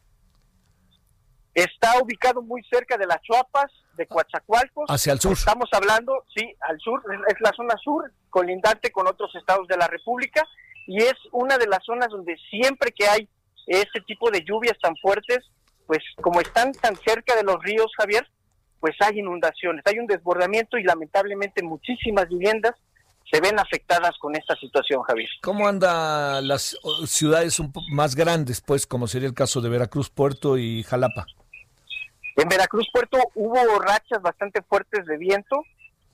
Está ubicado muy cerca de las Chuapas, de Coatzacoalcos. Hacia el sur. Estamos hablando, sí, al sur, es la zona sur, colindante con otros estados de la República, y es una de las zonas donde siempre que hay ese tipo de lluvias tan fuertes, pues como están tan cerca de los ríos, Javier, pues hay inundaciones, hay un desbordamiento y lamentablemente muchísimas viviendas se ven afectadas con esta situación, Javier. ¿Cómo andan las ciudades un más grandes, pues, como sería el caso de Veracruz, Puerto y Jalapa? En Veracruz Puerto hubo rachas bastante fuertes de viento,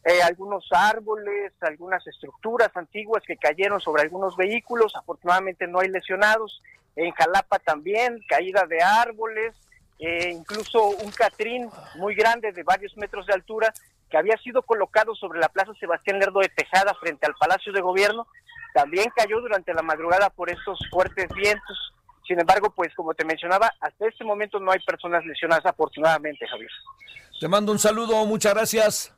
eh, algunos árboles, algunas estructuras antiguas que cayeron sobre algunos vehículos, afortunadamente no hay lesionados. En Jalapa también, caída de árboles, eh, incluso un catrín muy grande de varios metros de altura que había sido colocado sobre la Plaza Sebastián Lerdo de Tejada frente al Palacio de Gobierno, también cayó durante la madrugada por estos fuertes vientos. Sin embargo, pues como te mencionaba, hasta este momento no hay personas lesionadas, afortunadamente, Javier. Te mando un saludo, muchas gracias.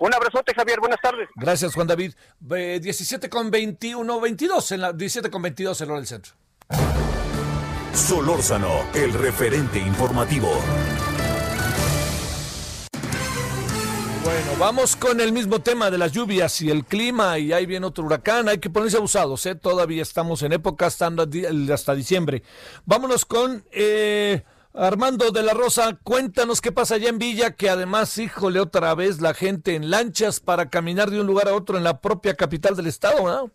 Un abrazote, Javier, buenas tardes. Gracias, Juan David. 17 con 21, 22, en la 17 con 22 en hora del centro. Solórzano, el referente informativo. Bueno, vamos con el mismo tema de las lluvias y el clima y ahí viene otro huracán, hay que ponerse abusados, ¿eh? todavía estamos en época hasta, hasta diciembre. Vámonos con eh, Armando de la Rosa, cuéntanos qué pasa allá en Villa, que además, híjole, otra vez la gente en lanchas para caminar de un lugar a otro en la propia capital del estado, ¿no?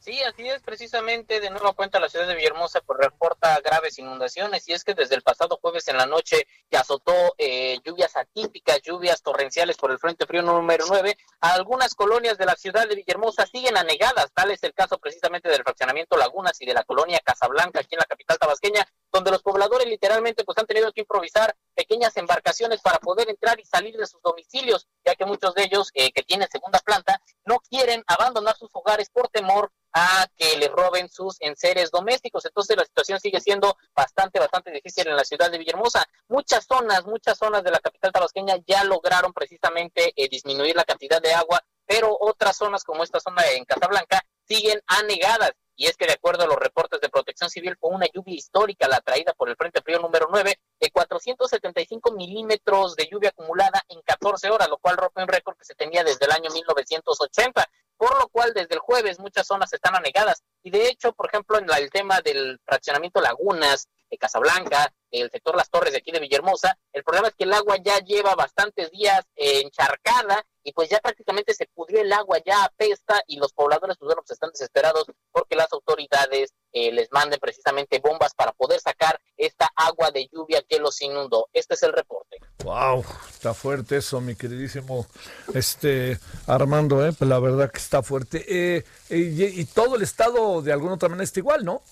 Sí, así es, precisamente de nuevo cuenta la ciudad de Villahermosa pues reporta graves inundaciones y es que desde el pasado jueves en la noche que azotó eh, lluvias atípicas, lluvias torrenciales por el Frente Frío número 9, algunas colonias de la ciudad de Villahermosa siguen anegadas, tal es el caso precisamente del fraccionamiento Lagunas y de la colonia Casablanca aquí en la capital tabasqueña, donde los pobladores literalmente pues han tenido que improvisar pequeñas embarcaciones para poder entrar y salir de sus domicilios. Ya que muchos de ellos eh, que tienen segunda planta no quieren abandonar sus hogares por temor a que les roben sus enseres domésticos. Entonces la situación sigue siendo bastante, bastante difícil en la ciudad de Villahermosa. Muchas zonas, muchas zonas de la capital tabasqueña ya lograron precisamente eh, disminuir la cantidad de agua, pero otras zonas como esta zona en Casablanca siguen anegadas. Y es que de acuerdo a los reportes de protección civil, fue una lluvia histórica la traída por el Frente Frío número 9 de 475 milímetros de lluvia acumulada en 14 horas, lo cual rompe un récord que se tenía desde el año 1980 por lo cual desde el jueves muchas zonas están anegadas. Y de hecho, por ejemplo, en el tema del fraccionamiento Lagunas, de Casablanca, el sector Las Torres de aquí de Villahermosa, el problema es que el agua ya lleva bastantes días encharcada y pues ya prácticamente se pudrió el agua, ya apesta y los pobladores pues, bueno, pues están desesperados porque las autoridades eh, les manden precisamente bombas para poder sacar esta agua de lluvia que los inundó. Este es el reporte. Wow, está fuerte eso, mi queridísimo este Armando, ¿eh? la verdad que está fuerte. Eh, y, y, todo el estado de alguna otra manera está igual, ¿no?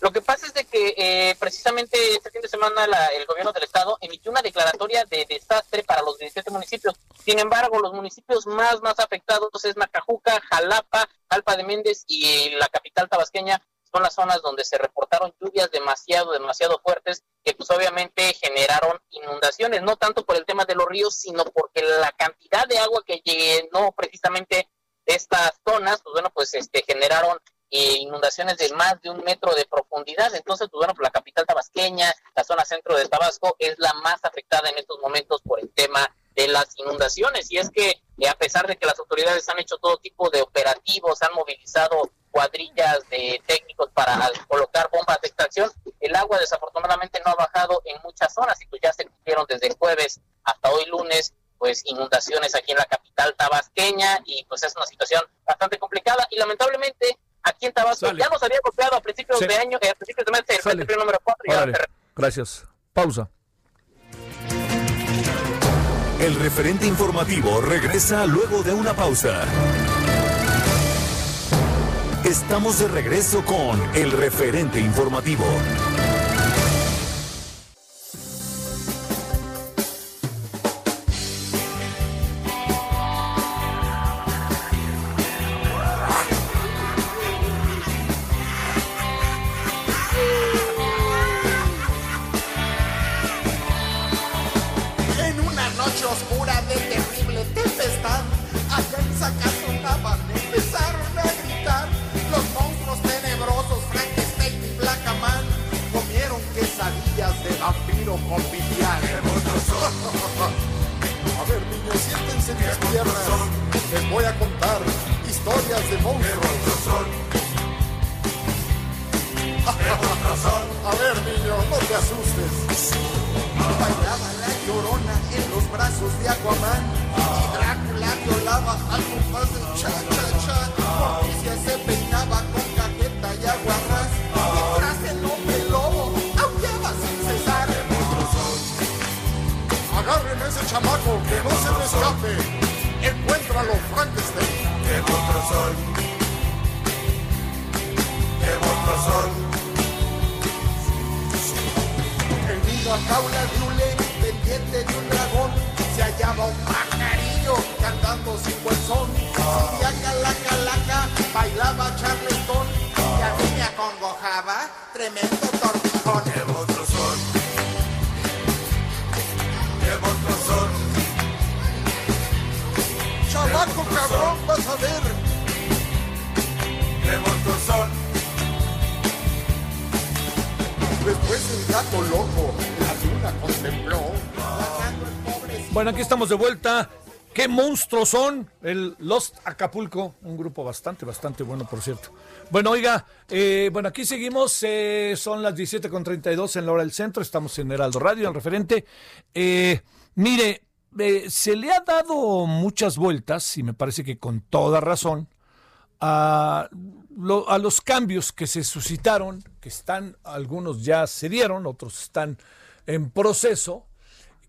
Lo que pasa es de que eh, precisamente este fin de semana la, el gobierno del estado emitió una declaratoria de desastre para los 17 municipios. Sin embargo, los municipios más más afectados es Macajuca, Jalapa, Alpa de Méndez y la capital tabasqueña son las zonas donde se reportaron lluvias demasiado, demasiado fuertes que pues obviamente generaron inundaciones, no tanto por el tema de los ríos, sino porque la cantidad de agua que llenó precisamente estas zonas, pues bueno, pues este generaron eh, inundaciones de más de un metro de profundidad. Entonces, pues bueno, pues la capital tabasqueña, la zona centro de Tabasco, es la más afectada en estos momentos por el tema de las inundaciones. Y es que eh, a pesar de que las autoridades han hecho todo tipo de operativos, han movilizado cuadrillas de técnicos para colocar bombas de extracción, el agua desafortunadamente no ha bajado en muchas zonas y pues ya se cumplieron desde jueves hasta hoy lunes pues inundaciones aquí en la capital tabasqueña y pues es una situación bastante complicada y lamentablemente aquí en Tabasco ya nos había golpeado a principios de año, eh, a principios de mes el frente número 4 Gracias. Pausa. El referente informativo regresa luego de una pausa. Estamos de regreso con el referente informativo. Bueno, aquí estamos de vuelta. ¿Qué monstruos son? El Lost Acapulco, un grupo bastante, bastante bueno, por cierto. Bueno, oiga, eh, bueno, aquí seguimos, eh, son las 17.32 en la hora del centro, estamos en Heraldo Radio, el referente. Eh, mire, eh, se le ha dado muchas vueltas, y me parece que con toda razón, a, lo- a los cambios que se suscitaron, que están, algunos ya se dieron, otros están en proceso,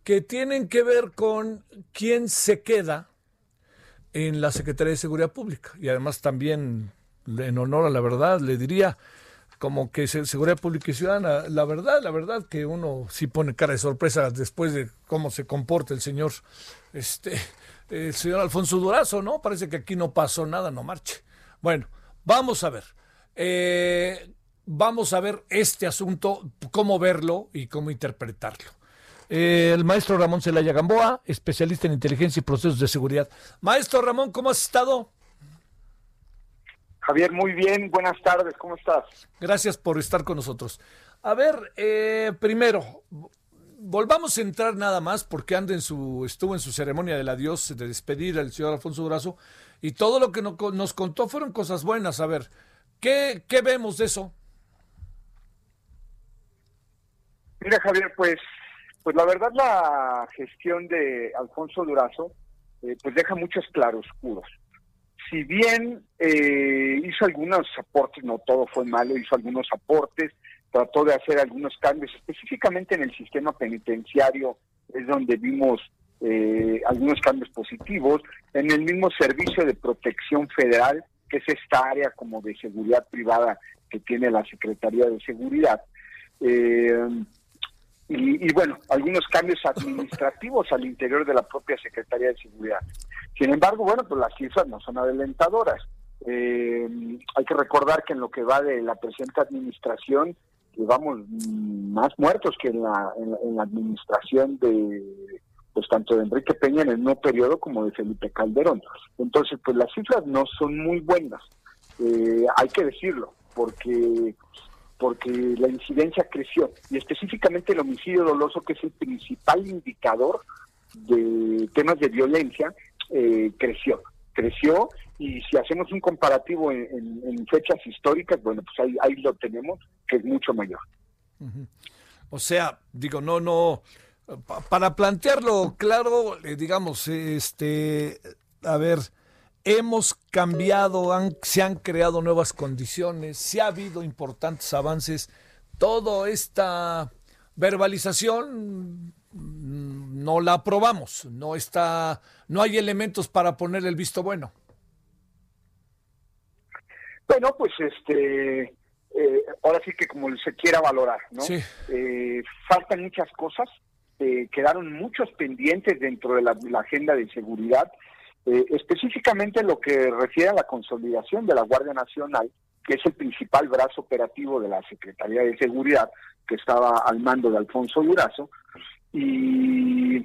que tienen que ver con quién se queda en la Secretaría de Seguridad Pública. Y además también, en honor a la verdad, le diría, como que seguridad pública y ciudadana. La verdad, la verdad que uno sí pone cara de sorpresa después de cómo se comporta el señor, este, el señor Alfonso Durazo, ¿no? Parece que aquí no pasó nada, no marche. Bueno, vamos a ver. Eh, vamos a ver este asunto, cómo verlo y cómo interpretarlo. Eh, el maestro Ramón Celaya Gamboa, especialista en inteligencia y procesos de seguridad. Maestro Ramón, ¿cómo has estado? Javier, muy bien, buenas tardes, ¿cómo estás? Gracias por estar con nosotros. A ver, eh, primero, volvamos a entrar nada más porque anda en su, estuvo en su ceremonia del adiós, de despedir al señor Alfonso Durazo, y todo lo que nos contó fueron cosas buenas. A ver, ¿qué, qué vemos de eso? Mira, Javier, pues, pues la verdad la gestión de Alfonso Durazo eh, pues deja muchos claroscuros si bien eh, hizo algunos aportes, no todo fue malo, hizo algunos aportes, trató de hacer algunos cambios, específicamente en el sistema penitenciario, es donde vimos eh, algunos cambios positivos, en el mismo servicio de protección federal, que es esta área como de seguridad privada que tiene la Secretaría de Seguridad. Eh, y, bueno, algunos cambios administrativos al interior de la propia Secretaría de Seguridad. Sin embargo, bueno, pues las cifras no son adelantadoras. Eh, hay que recordar que en lo que va de la presente administración, llevamos más muertos que en la, en, la administración de pues tanto de Enrique Peña en el nuevo periodo como de Felipe Calderón. Entonces, pues las cifras no son muy buenas, eh, hay que decirlo, porque porque la incidencia creció y específicamente el homicidio doloso, que es el principal indicador de temas de violencia, eh, creció. Creció y si hacemos un comparativo en, fechas históricas, bueno, pues ahí, ahí lo tenemos, que es mucho mayor. O sea, digo, no, no, para plantearlo claro, eh, digamos, este, a ver, hemos cambiado, se han creado nuevas condiciones, se ha habido importantes avances. Toda esta verbalización mm, no la aprobamos, no está, no hay elementos para poner el visto bueno. Bueno, pues este, eh, ahora sí que como se quiera valorar, ¿no? Eh, faltan muchas cosas, eh, quedaron muchos pendientes dentro de la agenda de seguridad eh, específicamente lo que refiere a la consolidación de la Guardia Nacional, que es el principal brazo operativo de la Secretaría de Seguridad, que estaba al mando de Alfonso Durazo, y,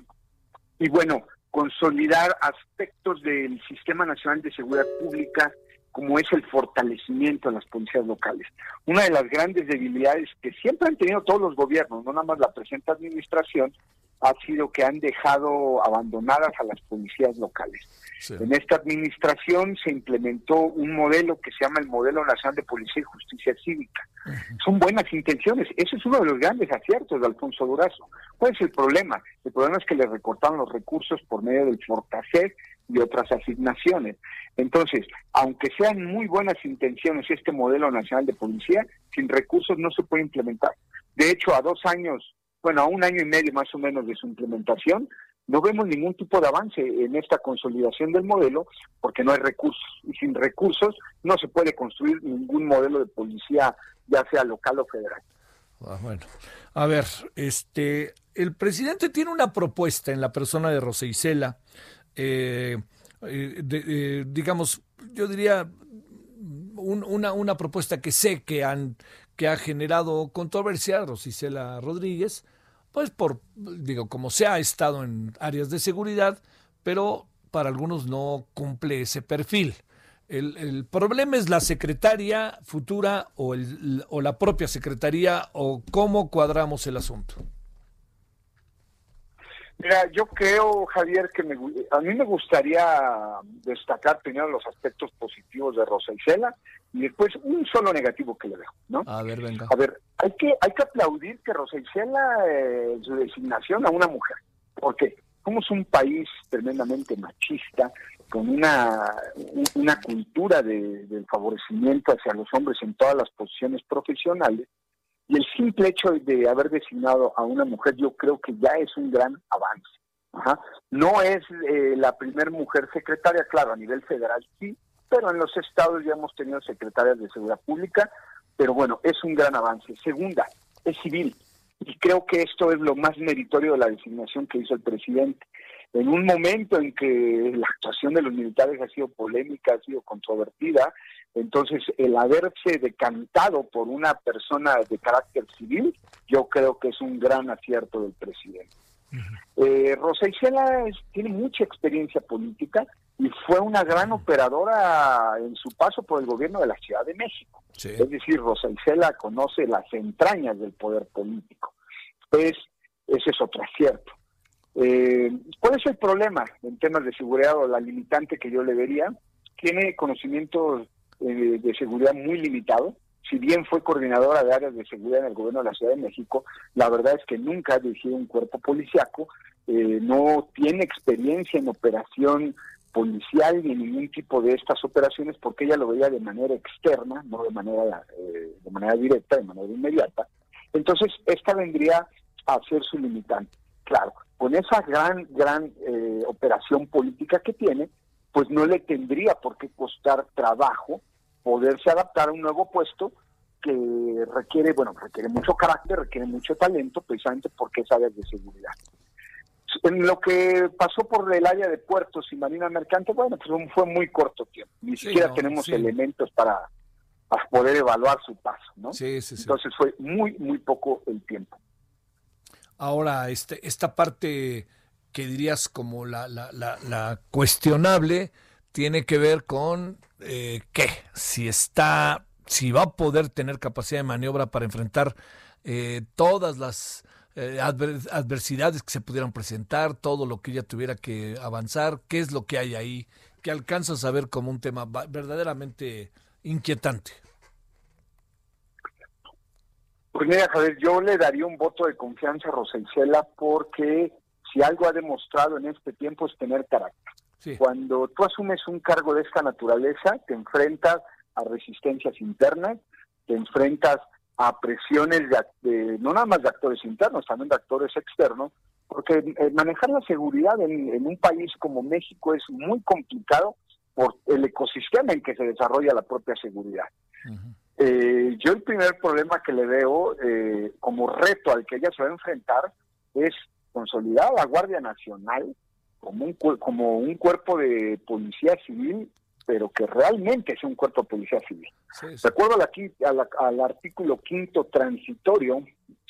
y bueno, consolidar aspectos del Sistema Nacional de Seguridad Pública, como es el fortalecimiento de las policías locales. Una de las grandes debilidades que siempre han tenido todos los gobiernos, no nada más la presente administración, ha sido que han dejado abandonadas a las policías locales. En esta administración se implementó un modelo que se llama el Modelo Nacional de Policía y Justicia Cívica. Son buenas intenciones. Ese es uno de los grandes aciertos de Alfonso Durazo. ¿Cuál es el problema? El problema es que le recortaron los recursos por medio del Fortacer y otras asignaciones. Entonces, aunque sean muy buenas intenciones este modelo nacional de policía, sin recursos no se puede implementar. De hecho, a dos años bueno, a un año y medio más o menos de su implementación, no vemos ningún tipo de avance en esta consolidación del modelo porque no hay recursos y sin recursos no se puede construir ningún modelo de policía ya sea local o federal. Ah, bueno, a ver, este, el presidente tiene una propuesta en la persona de Rosa eh, eh, eh, digamos, yo diría una, una propuesta que sé que han que ha generado controversia, Rosicela Rodríguez, pues por, digo, como se ha estado en áreas de seguridad, pero para algunos no cumple ese perfil. El, problema es la secretaria futura o, el, o la propia secretaría o cómo cuadramos el asunto. Mira, yo creo, Javier, que a mí me gustaría destacar primero los aspectos positivos de Rosa Isela y después un solo negativo que le dejo, ¿no? A ver, venga. A ver, hay que hay que aplaudir que Rosa Isela eh, su designación a una mujer, porque somos un país tremendamente machista, con una, una cultura de, del favorecimiento hacia los hombres en todas las posiciones profesionales, y el simple hecho de haber designado a una mujer yo creo que ya es un gran avance. No es eh, la primer mujer secretaria, claro, a nivel federal sí, pero en los estados ya hemos tenido secretarias de seguridad pública pero bueno, es un gran avance. Segunda, es civil. Y creo que esto es lo más meritorio de la designación que hizo el presidente. En un momento en que la actuación de los militares ha sido polémica, ha sido controvertida, entonces el haberse decantado por una persona de carácter civil, yo creo que es un gran acierto del presidente. Eh, Rosa Isela tiene mucha experiencia política y fue una gran operadora en su paso por el gobierno de la Ciudad de México. Es decir, Rosa Isela conoce las entrañas del poder político. Pues ese es otro acierto. Eh, ¿Cuál es el problema en temas de seguridad o la limitante que yo le vería? Tiene conocimientos eh, de seguridad muy limitado, si bien fue coordinadora de áreas de seguridad en el gobierno de la Ciudad de México, la verdad es que nunca ha dirigido un cuerpo policiaco, eh, no tiene experiencia en operación policial ni ningún tipo de estas operaciones porque ella lo veía de manera externa, no de manera eh, de manera directa, de manera inmediata. Entonces, esta vendría a ser su limitante. Claro, con esa gran, gran eh, operación política que tiene, pues no le tendría por qué costar trabajo poderse adaptar a un nuevo puesto que requiere, bueno, requiere mucho carácter, requiere mucho talento, precisamente porque es área de seguridad. En lo que pasó por el área de puertos y marina mercante, bueno, pues fue muy corto tiempo. Ni siquiera tenemos elementos para, poder evaluar su paso, ¿no? Sí, sí, Entonces fue muy, muy poco el tiempo. Ahora, este, esta parte que dirías como la, la, la cuestionable tiene que ver con eh, qué, si está, si va a poder tener capacidad de maniobra para enfrentar eh, todas las eh, adversidades que se pudieran presentar, todo lo que ella tuviera que avanzar, qué es lo que hay ahí, que alcanzas a ver como un tema verdaderamente inquietante. Pues mira, Javier, yo le daría un voto de confianza a Rosa porque si algo ha demostrado en este tiempo es tener carácter. Cuando tú asumes un cargo de esta naturaleza, te enfrentas a resistencias internas, te enfrentas a presiones de, no nada más de actores internos, también de actores externos, porque eh, manejar la seguridad en, un país como México es muy complicado por el ecosistema en que se desarrolla la propia seguridad. Eh, yo el primer problema que le veo eh, como reto al que ella se va a enfrentar es consolidar a la Guardia Nacional como un, como un cuerpo de policía civil, pero que realmente es un cuerpo de policía civil. De acuerdo al artículo quinto transitorio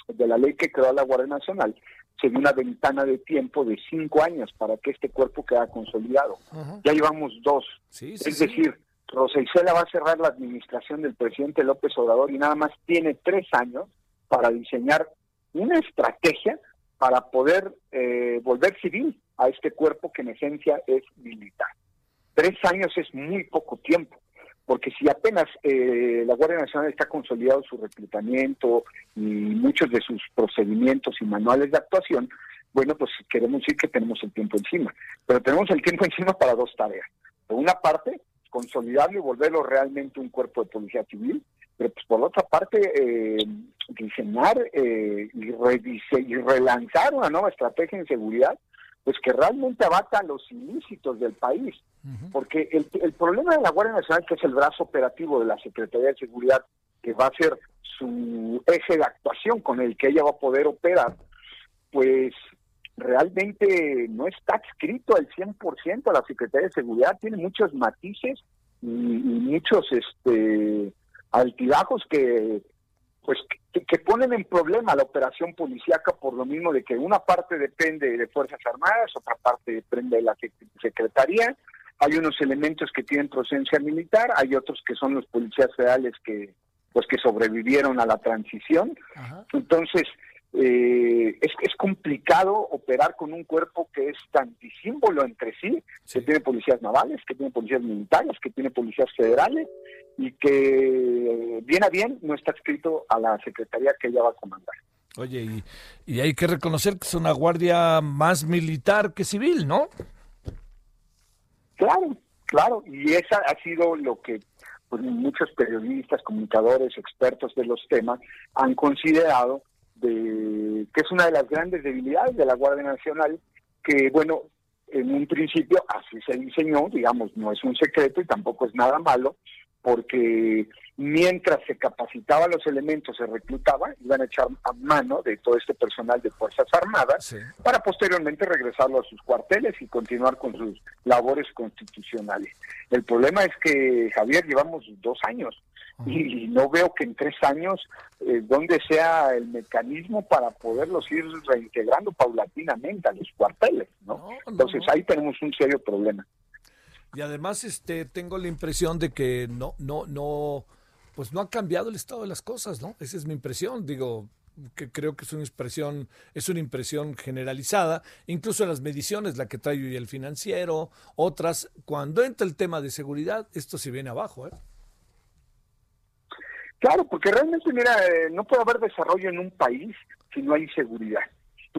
de la ley que creó la Guardia Nacional, se dio una ventana de tiempo de cinco años para que este cuerpo quede consolidado. Ya llevamos dos. es decir, Rosa Isela va a cerrar la administración del presidente López Obrador y nada más tiene tres años para diseñar una estrategia para poder eh, volver civil a este cuerpo que en esencia es militar. Tres años es muy poco tiempo, porque si apenas eh, la Guardia Nacional está consolidado su reclutamiento y muchos de sus procedimientos y manuales de actuación, bueno, pues queremos decir que tenemos el tiempo encima, pero tenemos el tiempo [LAUGHS] encima para dos tareas. Por una parte, consolidarlo y volverlo realmente un cuerpo de policía civil, pero pues por otra parte, eh, diseñar eh, y, y relanzar una nueva estrategia en seguridad pues que realmente abata los ilícitos del país. Porque el, el problema de la Guardia Nacional, que es el brazo operativo de la Secretaría de Seguridad, que va a ser su eje de actuación con el que ella va a poder operar, pues realmente no está adscrito al 100% a la Secretaría de Seguridad, tiene muchos matices y, y muchos este altibajos que pues que, ponen en problema la operación policíaca por lo mismo de que una parte depende de Fuerzas Armadas, otra parte depende de la Secretaría, hay unos elementos que tienen presencia militar, hay otros que son los policías federales que pues que sobrevivieron a la transición. Entonces, eh, es, es complicado operar con un cuerpo que es tan disímbolo entre sí, que tiene policías navales, que tiene policías militares, que tiene policías federales y que bien a bien no está escrito a la secretaría que ella va a comandar. Oye, y, hay que reconocer que es una guardia más militar que civil, ¿no? Claro, claro, y esa ha sido lo que pues, muchos periodistas, comunicadores, expertos de los temas han considerado de que es una de las grandes debilidades de la Guardia Nacional, que bueno, en un principio así se diseñó, digamos, no es un secreto y tampoco es nada malo, porque mientras se capacitaba los elementos, se reclutaba, iban a echar a mano de todo este personal de Fuerzas Armadas para posteriormente regresarlo a sus cuarteles y continuar con sus labores constitucionales. El problema es que, Javier, llevamos dos años y no veo que en tres años eh, donde sea el mecanismo para poderlos ir reintegrando paulatinamente a los cuarteles, ¿no? Entonces ahí tenemos un serio problema. Y además este tengo la impresión de que no no no pues no ha cambiado el estado de las cosas, ¿no? Esa es mi impresión, digo, que creo que es una impresión, es una impresión generalizada, incluso en las mediciones, la que trae hoy el financiero, otras, cuando entra el tema de seguridad, esto se viene abajo, ¿eh? Claro, porque realmente, mira, eh, no puede haber desarrollo en un país si no hay seguridad.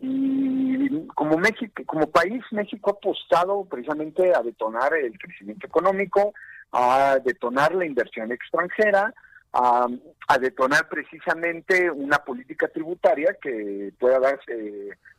Y como México, como país, México ha apostado precisamente a detonar el crecimiento económico, a detonar la inversión extranjera, a, detonar precisamente una política tributaria que pueda dar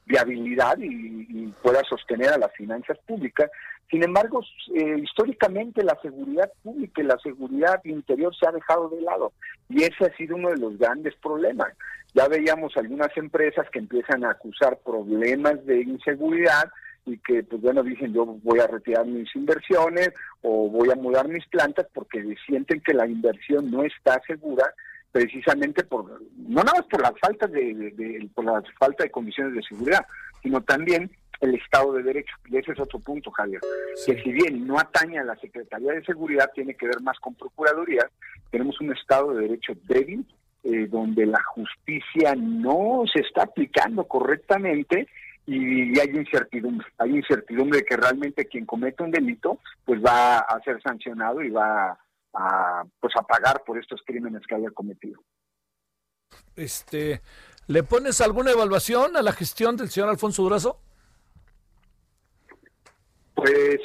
viabilidad y, pueda sostener a las finanzas públicas. Sin embargo, eh, históricamente la seguridad pública y la seguridad interior se ha dejado de lado y ese ha sido uno de los grandes problemas. Ya veíamos algunas empresas que empiezan a acusar problemas de inseguridad y que, pues bueno, dicen yo voy a retirar mis inversiones o voy a mudar mis plantas porque sienten que la inversión no está segura precisamente por, no nada más por la falta de, por la falta de condiciones de seguridad, sino también el Estado de Derecho. Y ese es otro punto, Javier. Que si bien no atañe a la Secretaría de Seguridad, tiene que ver más con Procuraduría, tenemos un Estado de Derecho débil, eh, donde la justicia no se está aplicando correctamente y hay incertidumbre, hay incertidumbre de que realmente quien comete un delito pues va a ser sancionado y va a, pues a pagar por estos crímenes que haya cometido. Este, ¿le pones alguna evaluación a la gestión del señor Alfonso Durazo? Pues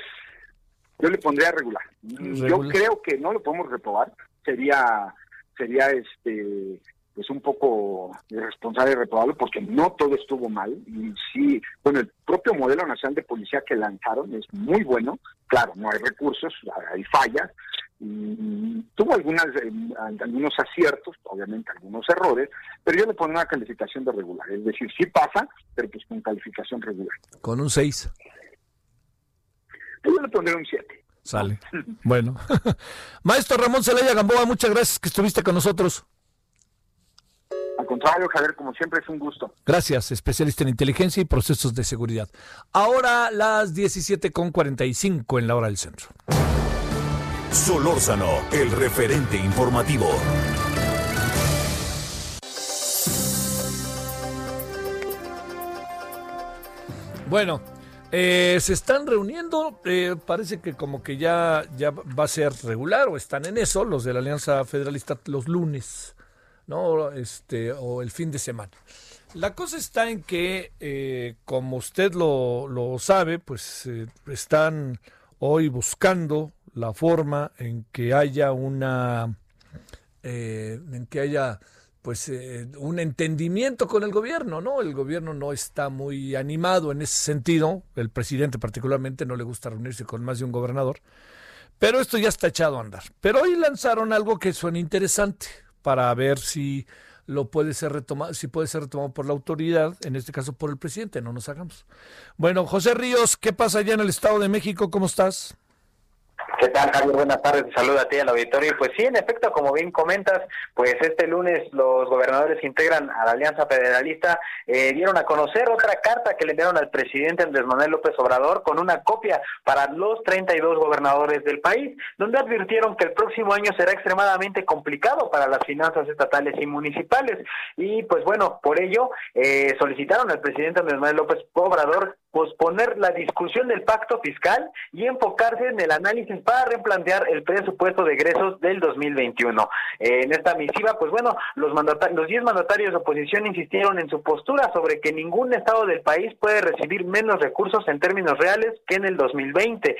yo le pondría regular. regular. Yo creo que no lo podemos reprobar, sería sería este es un poco irresponsable y reprobable porque no todo estuvo mal y sí, bueno, el propio modelo nacional de policía que lanzaron es muy bueno, claro, no hay recursos, hay fallas, y tuvo algunas eh, algunos aciertos, obviamente algunos errores, pero yo le pongo una calificación de regular, es decir, sí pasa, pero pues con calificación regular. Con un 6. Yo le pondré un 7. Sale. Bueno. [LAUGHS] Maestro Ramón Celaya Gamboa, muchas gracias que estuviste con nosotros. Al contrario, Javier, como siempre es un gusto. Gracias, especialista en inteligencia y procesos de seguridad. Ahora las 17.45 en la hora del centro. Solórzano, el referente informativo. Bueno, eh, se están reuniendo, eh, parece que como que ya, ya va a ser regular o están en eso los de la Alianza Federalista los lunes. ¿No? Este, o el fin de semana. La cosa está en que, eh, como usted lo, lo sabe, pues eh, están hoy buscando la forma en que haya una, eh, en que haya pues un entendimiento con el gobierno, ¿no? El gobierno no está muy animado en ese sentido, el presidente particularmente no le gusta reunirse con más de un gobernador, pero esto ya está echado a andar. Pero hoy lanzaron algo que suena interesante, para ver si lo puede ser retomado, si puede ser retomado por la autoridad, en este caso por el presidente, no nos hagamos. Bueno, José Ríos, ¿qué pasa allá en el Estado de México? ¿Cómo estás? ¿Qué tal, Javier? Buenas tardes. Saluda a ti al auditorio. Pues sí, en efecto, como bien comentas, pues este lunes los gobernadores que integran a la Alianza Federalista eh, dieron a conocer otra carta que le enviaron al presidente Andrés Manuel López Obrador con una copia para los 32 gobernadores del país, donde advirtieron que el próximo año será extremadamente complicado para las finanzas estatales y municipales. Y pues bueno, por ello eh, solicitaron al presidente Andrés Manuel López Obrador posponer la discusión del pacto fiscal y enfocarse en el análisis para replantear el presupuesto de egresos del 2021. Eh, en esta misiva, pues bueno, los los 10 mandatarios de oposición insistieron en su postura sobre que ningún estado del país puede recibir menos recursos en términos reales que en el 2020. Eh,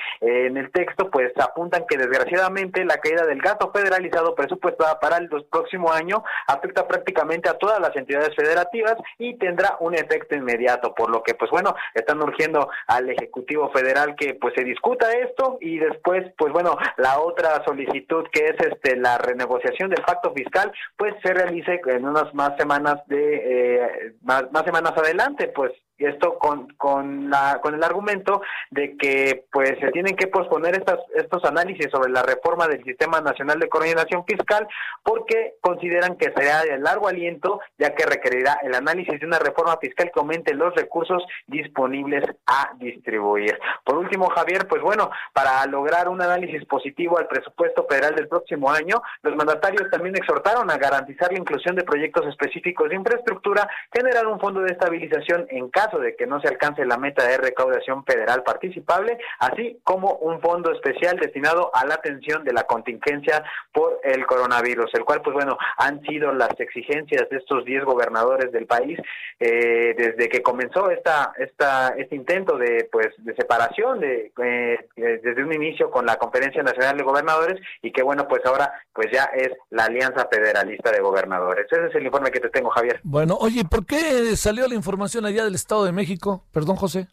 en el texto, pues apuntan que desgraciadamente la caída del gasto federalizado presupuestada para el próximo año afecta prácticamente a todas las entidades federativas y tendrá un efecto inmediato, por lo que, pues bueno, están urgiendo al Ejecutivo Federal que pues se discuta esto y después, pues bueno, la otra solicitud que es este la renegociación del pacto fiscal, pues se realice en unas más semanas de eh, más, más semanas adelante, pues esto con, con, la, con el argumento de que pues se tienen que posponer estas, estos análisis sobre la reforma del Sistema Nacional de Coordinación Fiscal porque consideran que será de largo aliento ya que requerirá el análisis de una reforma fiscal que aumente los recursos disponibles a distribuir. Por último, Javier, pues bueno, para lograr un análisis positivo al presupuesto federal del próximo año, los mandatarios también exhortaron a garantizar la inclusión de proyectos específicos de infraestructura, generar un fondo de estabilización en caso de que no se alcance la meta de recaudación federal participable, así como un fondo especial destinado a la atención de la contingencia por el coronavirus, el cual, pues bueno, han sido las exigencias de estos 10 gobernadores del país eh, desde que comenzó esta, esta, este intento de, pues, de separación de, eh, eh, desde un inicio con la Conferencia Nacional de Gobernadores y que, bueno, pues ahora, pues ya es la Alianza Federalista de Gobernadores. Ese es el informe que te tengo, Javier. Bueno, oye, ¿por qué salió la información allá del Estado? De México? Perdón, José.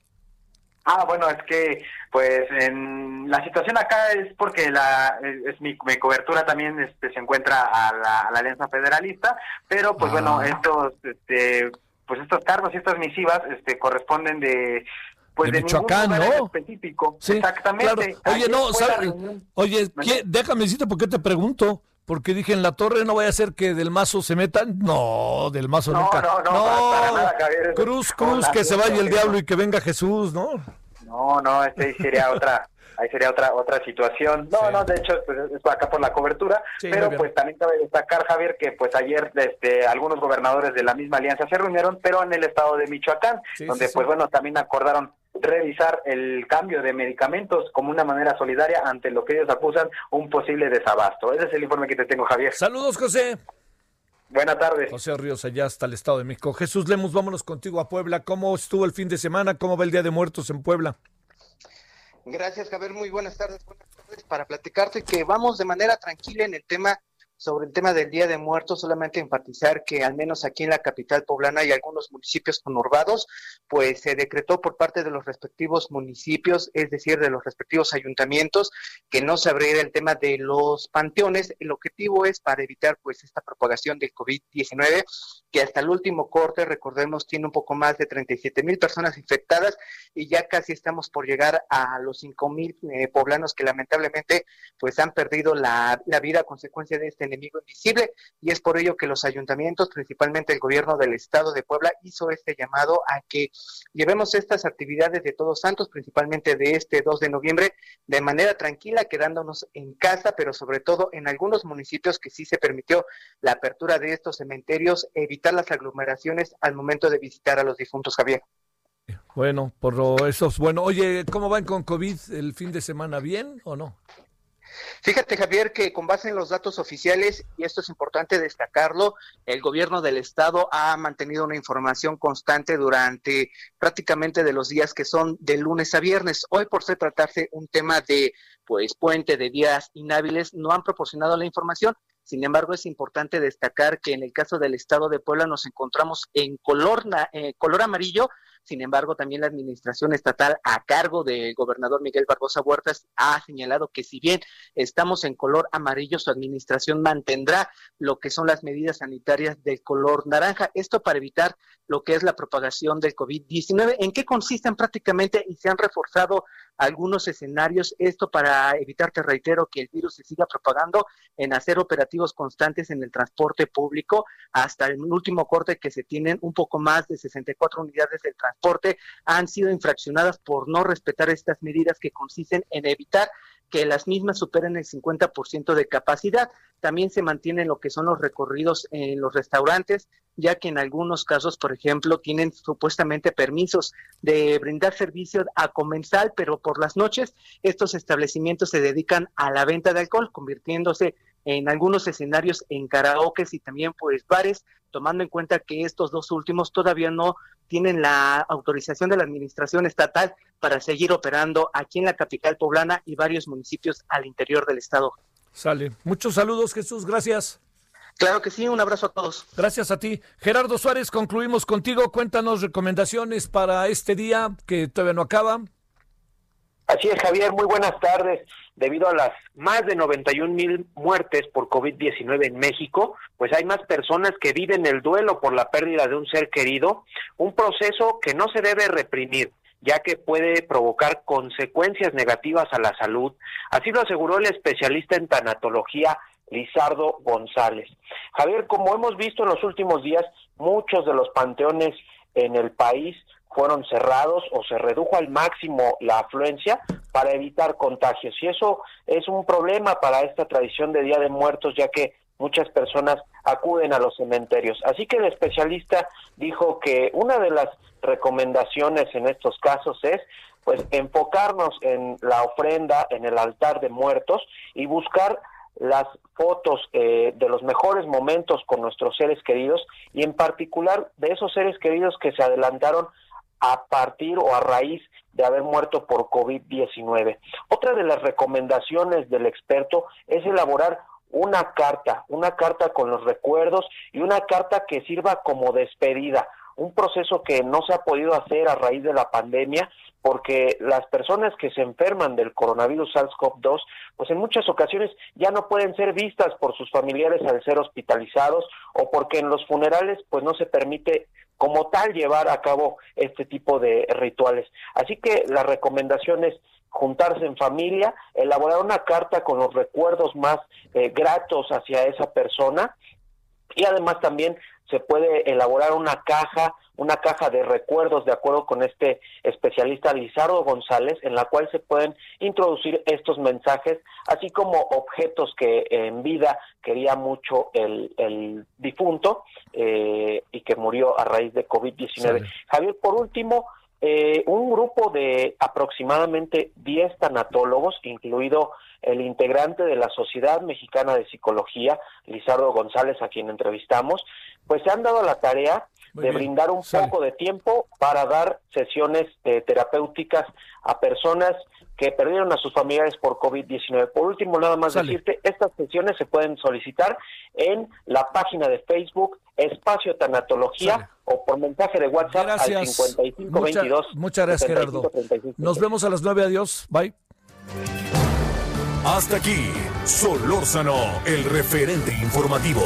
Ah, bueno, es que pues en la situación acá es porque la es mi, cobertura también este, se encuentra a la, Alianza Federalista, pero pues bueno, ah. estos este, pues estos cargos y estas misivas este corresponden de pues de, Michoacán, ¿no? específico. Exactamente. Oye, no, oye, déjame decirte por qué te pregunto porque dije en la torre no vaya a ser que del mazo se metan. No, del mazo nunca. No, no, no. cruz, cruz, que se vaya el diablo y que venga Jesús, ¿no? No, no, este sería otra. Ahí sería otra otra situación. No, no, de hecho, pues, es acá por la cobertura, pero pues también cabe destacar, Javier, que pues ayer este, algunos gobernadores de la misma alianza se reunieron, pero en el estado de Michoacán, donde pues bueno, también acordaron revisar el cambio de medicamentos como una manera solidaria ante lo que ellos acusan un posible desabasto. Ese es el informe que te tengo, Javier. Saludos, José. Buenas tardes. José Ríos, allá hasta el Estado de México. Jesús Lemos, vámonos contigo a Puebla. ¿Cómo estuvo el fin de semana? ¿Cómo va el Día de Muertos en Puebla? Gracias, Javier. Muy buenas tardes. Buenas tardes. Para platicarte que vamos de manera tranquila en el tema sobre el tema del Día de Muertos, solamente enfatizar que al menos aquí en la capital poblana y algunos municipios conurbados, pues se decretó por parte de los respectivos municipios, es decir, de los respectivos ayuntamientos, que no se abriera el tema de los panteones. El objetivo es para evitar pues esta propagación del COVID-19, que hasta el último corte, recordemos, tiene un poco más de 37 mil personas infectadas y ya casi estamos por llegar a los 5 mil eh, poblanos que lamentablemente pues han perdido la, la vida a consecuencia de este enemigo invisible y es por ello que los ayuntamientos, principalmente el gobierno del estado de Puebla, hizo este llamado a que llevemos estas actividades de Todos Santos, principalmente de este 2 de noviembre, de manera tranquila, quedándonos en casa, pero sobre todo en algunos municipios que sí se permitió la apertura de estos cementerios, evitar las aglomeraciones al momento de visitar a los difuntos, Javier. Bueno, por eso es bueno. Oye, ¿cómo van con COVID el fin de semana? ¿Bien o no? Fíjate, Javier, que con base en los datos oficiales, y esto es importante destacarlo, el gobierno del estado ha mantenido una información constante durante prácticamente de los días que son de lunes a viernes. Hoy, por ser tratarse un tema de pues puente de días inhábiles, no han proporcionado la información. Sin embargo, es importante destacar que en el caso del estado de Puebla nos encontramos en color, eh, color amarillo, sin embargo, también la administración estatal a cargo del gobernador Miguel Barbosa Huertas ha señalado que si bien estamos en color amarillo, su administración mantendrá lo que son las medidas sanitarias del color naranja. Esto para evitar lo que es la propagación del COVID-19. ¿En qué consisten prácticamente y se han reforzado algunos escenarios? Esto para evitar, te reitero, que el virus se siga propagando en hacer operativos constantes en el transporte público hasta el último corte que se tienen un poco más de 64 unidades del transporte transporte han sido infraccionadas por no respetar estas medidas que consisten en evitar que las mismas superen el 50% de capacidad. También se mantienen lo que son los recorridos en los restaurantes, ya que en algunos casos, por ejemplo, tienen supuestamente permisos de brindar servicio a comensal, pero por las noches estos establecimientos se dedican a la venta de alcohol, convirtiéndose en algunos escenarios en karaokes y también pues bares, tomando en cuenta que estos dos últimos todavía no tienen la autorización de la administración estatal para seguir operando aquí en la capital poblana y varios municipios al interior del estado. Sale. Muchos saludos, Jesús. Gracias. Claro que sí, un abrazo a todos. Gracias a ti. Gerardo Suárez, concluimos contigo. Cuéntanos recomendaciones para este día que todavía no acaba. Así es, Javier, muy buenas tardes. Debido a las más de 91 mil muertes por COVID-19 en México, pues hay más personas que viven el duelo por la pérdida de un ser querido, un proceso que no se debe reprimir ya que puede provocar consecuencias negativas a la salud. Así lo aseguró el especialista en tanatología Lizardo González. Javier, como hemos visto en los últimos días, muchos de los panteones en el país fueron cerrados o se redujo al máximo la afluencia para evitar contagios. Y eso es un problema para esta tradición de Día de Muertos, ya que muchas personas acuden a los cementerios. Así que el especialista dijo que una de las recomendaciones en estos casos es pues enfocarnos en la ofrenda, en el altar de muertos y buscar las fotos eh, de los mejores momentos con nuestros seres queridos y en particular de esos seres queridos que se adelantaron a partir o a raíz de haber muerto por COVID-19. Otra de las recomendaciones del experto es elaborar una carta, una carta con los recuerdos y una carta que sirva como despedida, un proceso que no se ha podido hacer a raíz de la pandemia porque las personas que se enferman del coronavirus SARS-CoV-2, pues en muchas ocasiones ya no pueden ser vistas por sus familiares al ser hospitalizados o porque en los funerales pues no se permite como tal llevar a cabo este tipo de rituales. Así que la recomendación es juntarse en familia, elaborar una carta con los recuerdos más eh, gratos hacia esa persona y además también se puede elaborar una caja, una caja de recuerdos de acuerdo con este especialista Lizardo González, en la cual se pueden introducir estos mensajes, así como objetos que en vida quería mucho el, el difunto eh, y que murió a raíz de COVID-19. Javier, por último, eh, un grupo de aproximadamente 10 tanatólogos, incluido el integrante de la Sociedad Mexicana de Psicología, Lizardo González, a quien entrevistamos, pues se han dado la tarea de brindar un poco de tiempo para dar sesiones eh, terapéuticas a personas que perdieron a sus familiares por COVID-19. Por último, nada más decirte, estas sesiones se pueden solicitar en la página de Facebook Espacio Tanatología o por mensaje de WhatsApp al 5522. muchas gracias, Gerardo. Nos vemos a las 9. Adiós. Bye. Hasta aquí, Solórzano, el referente informativo.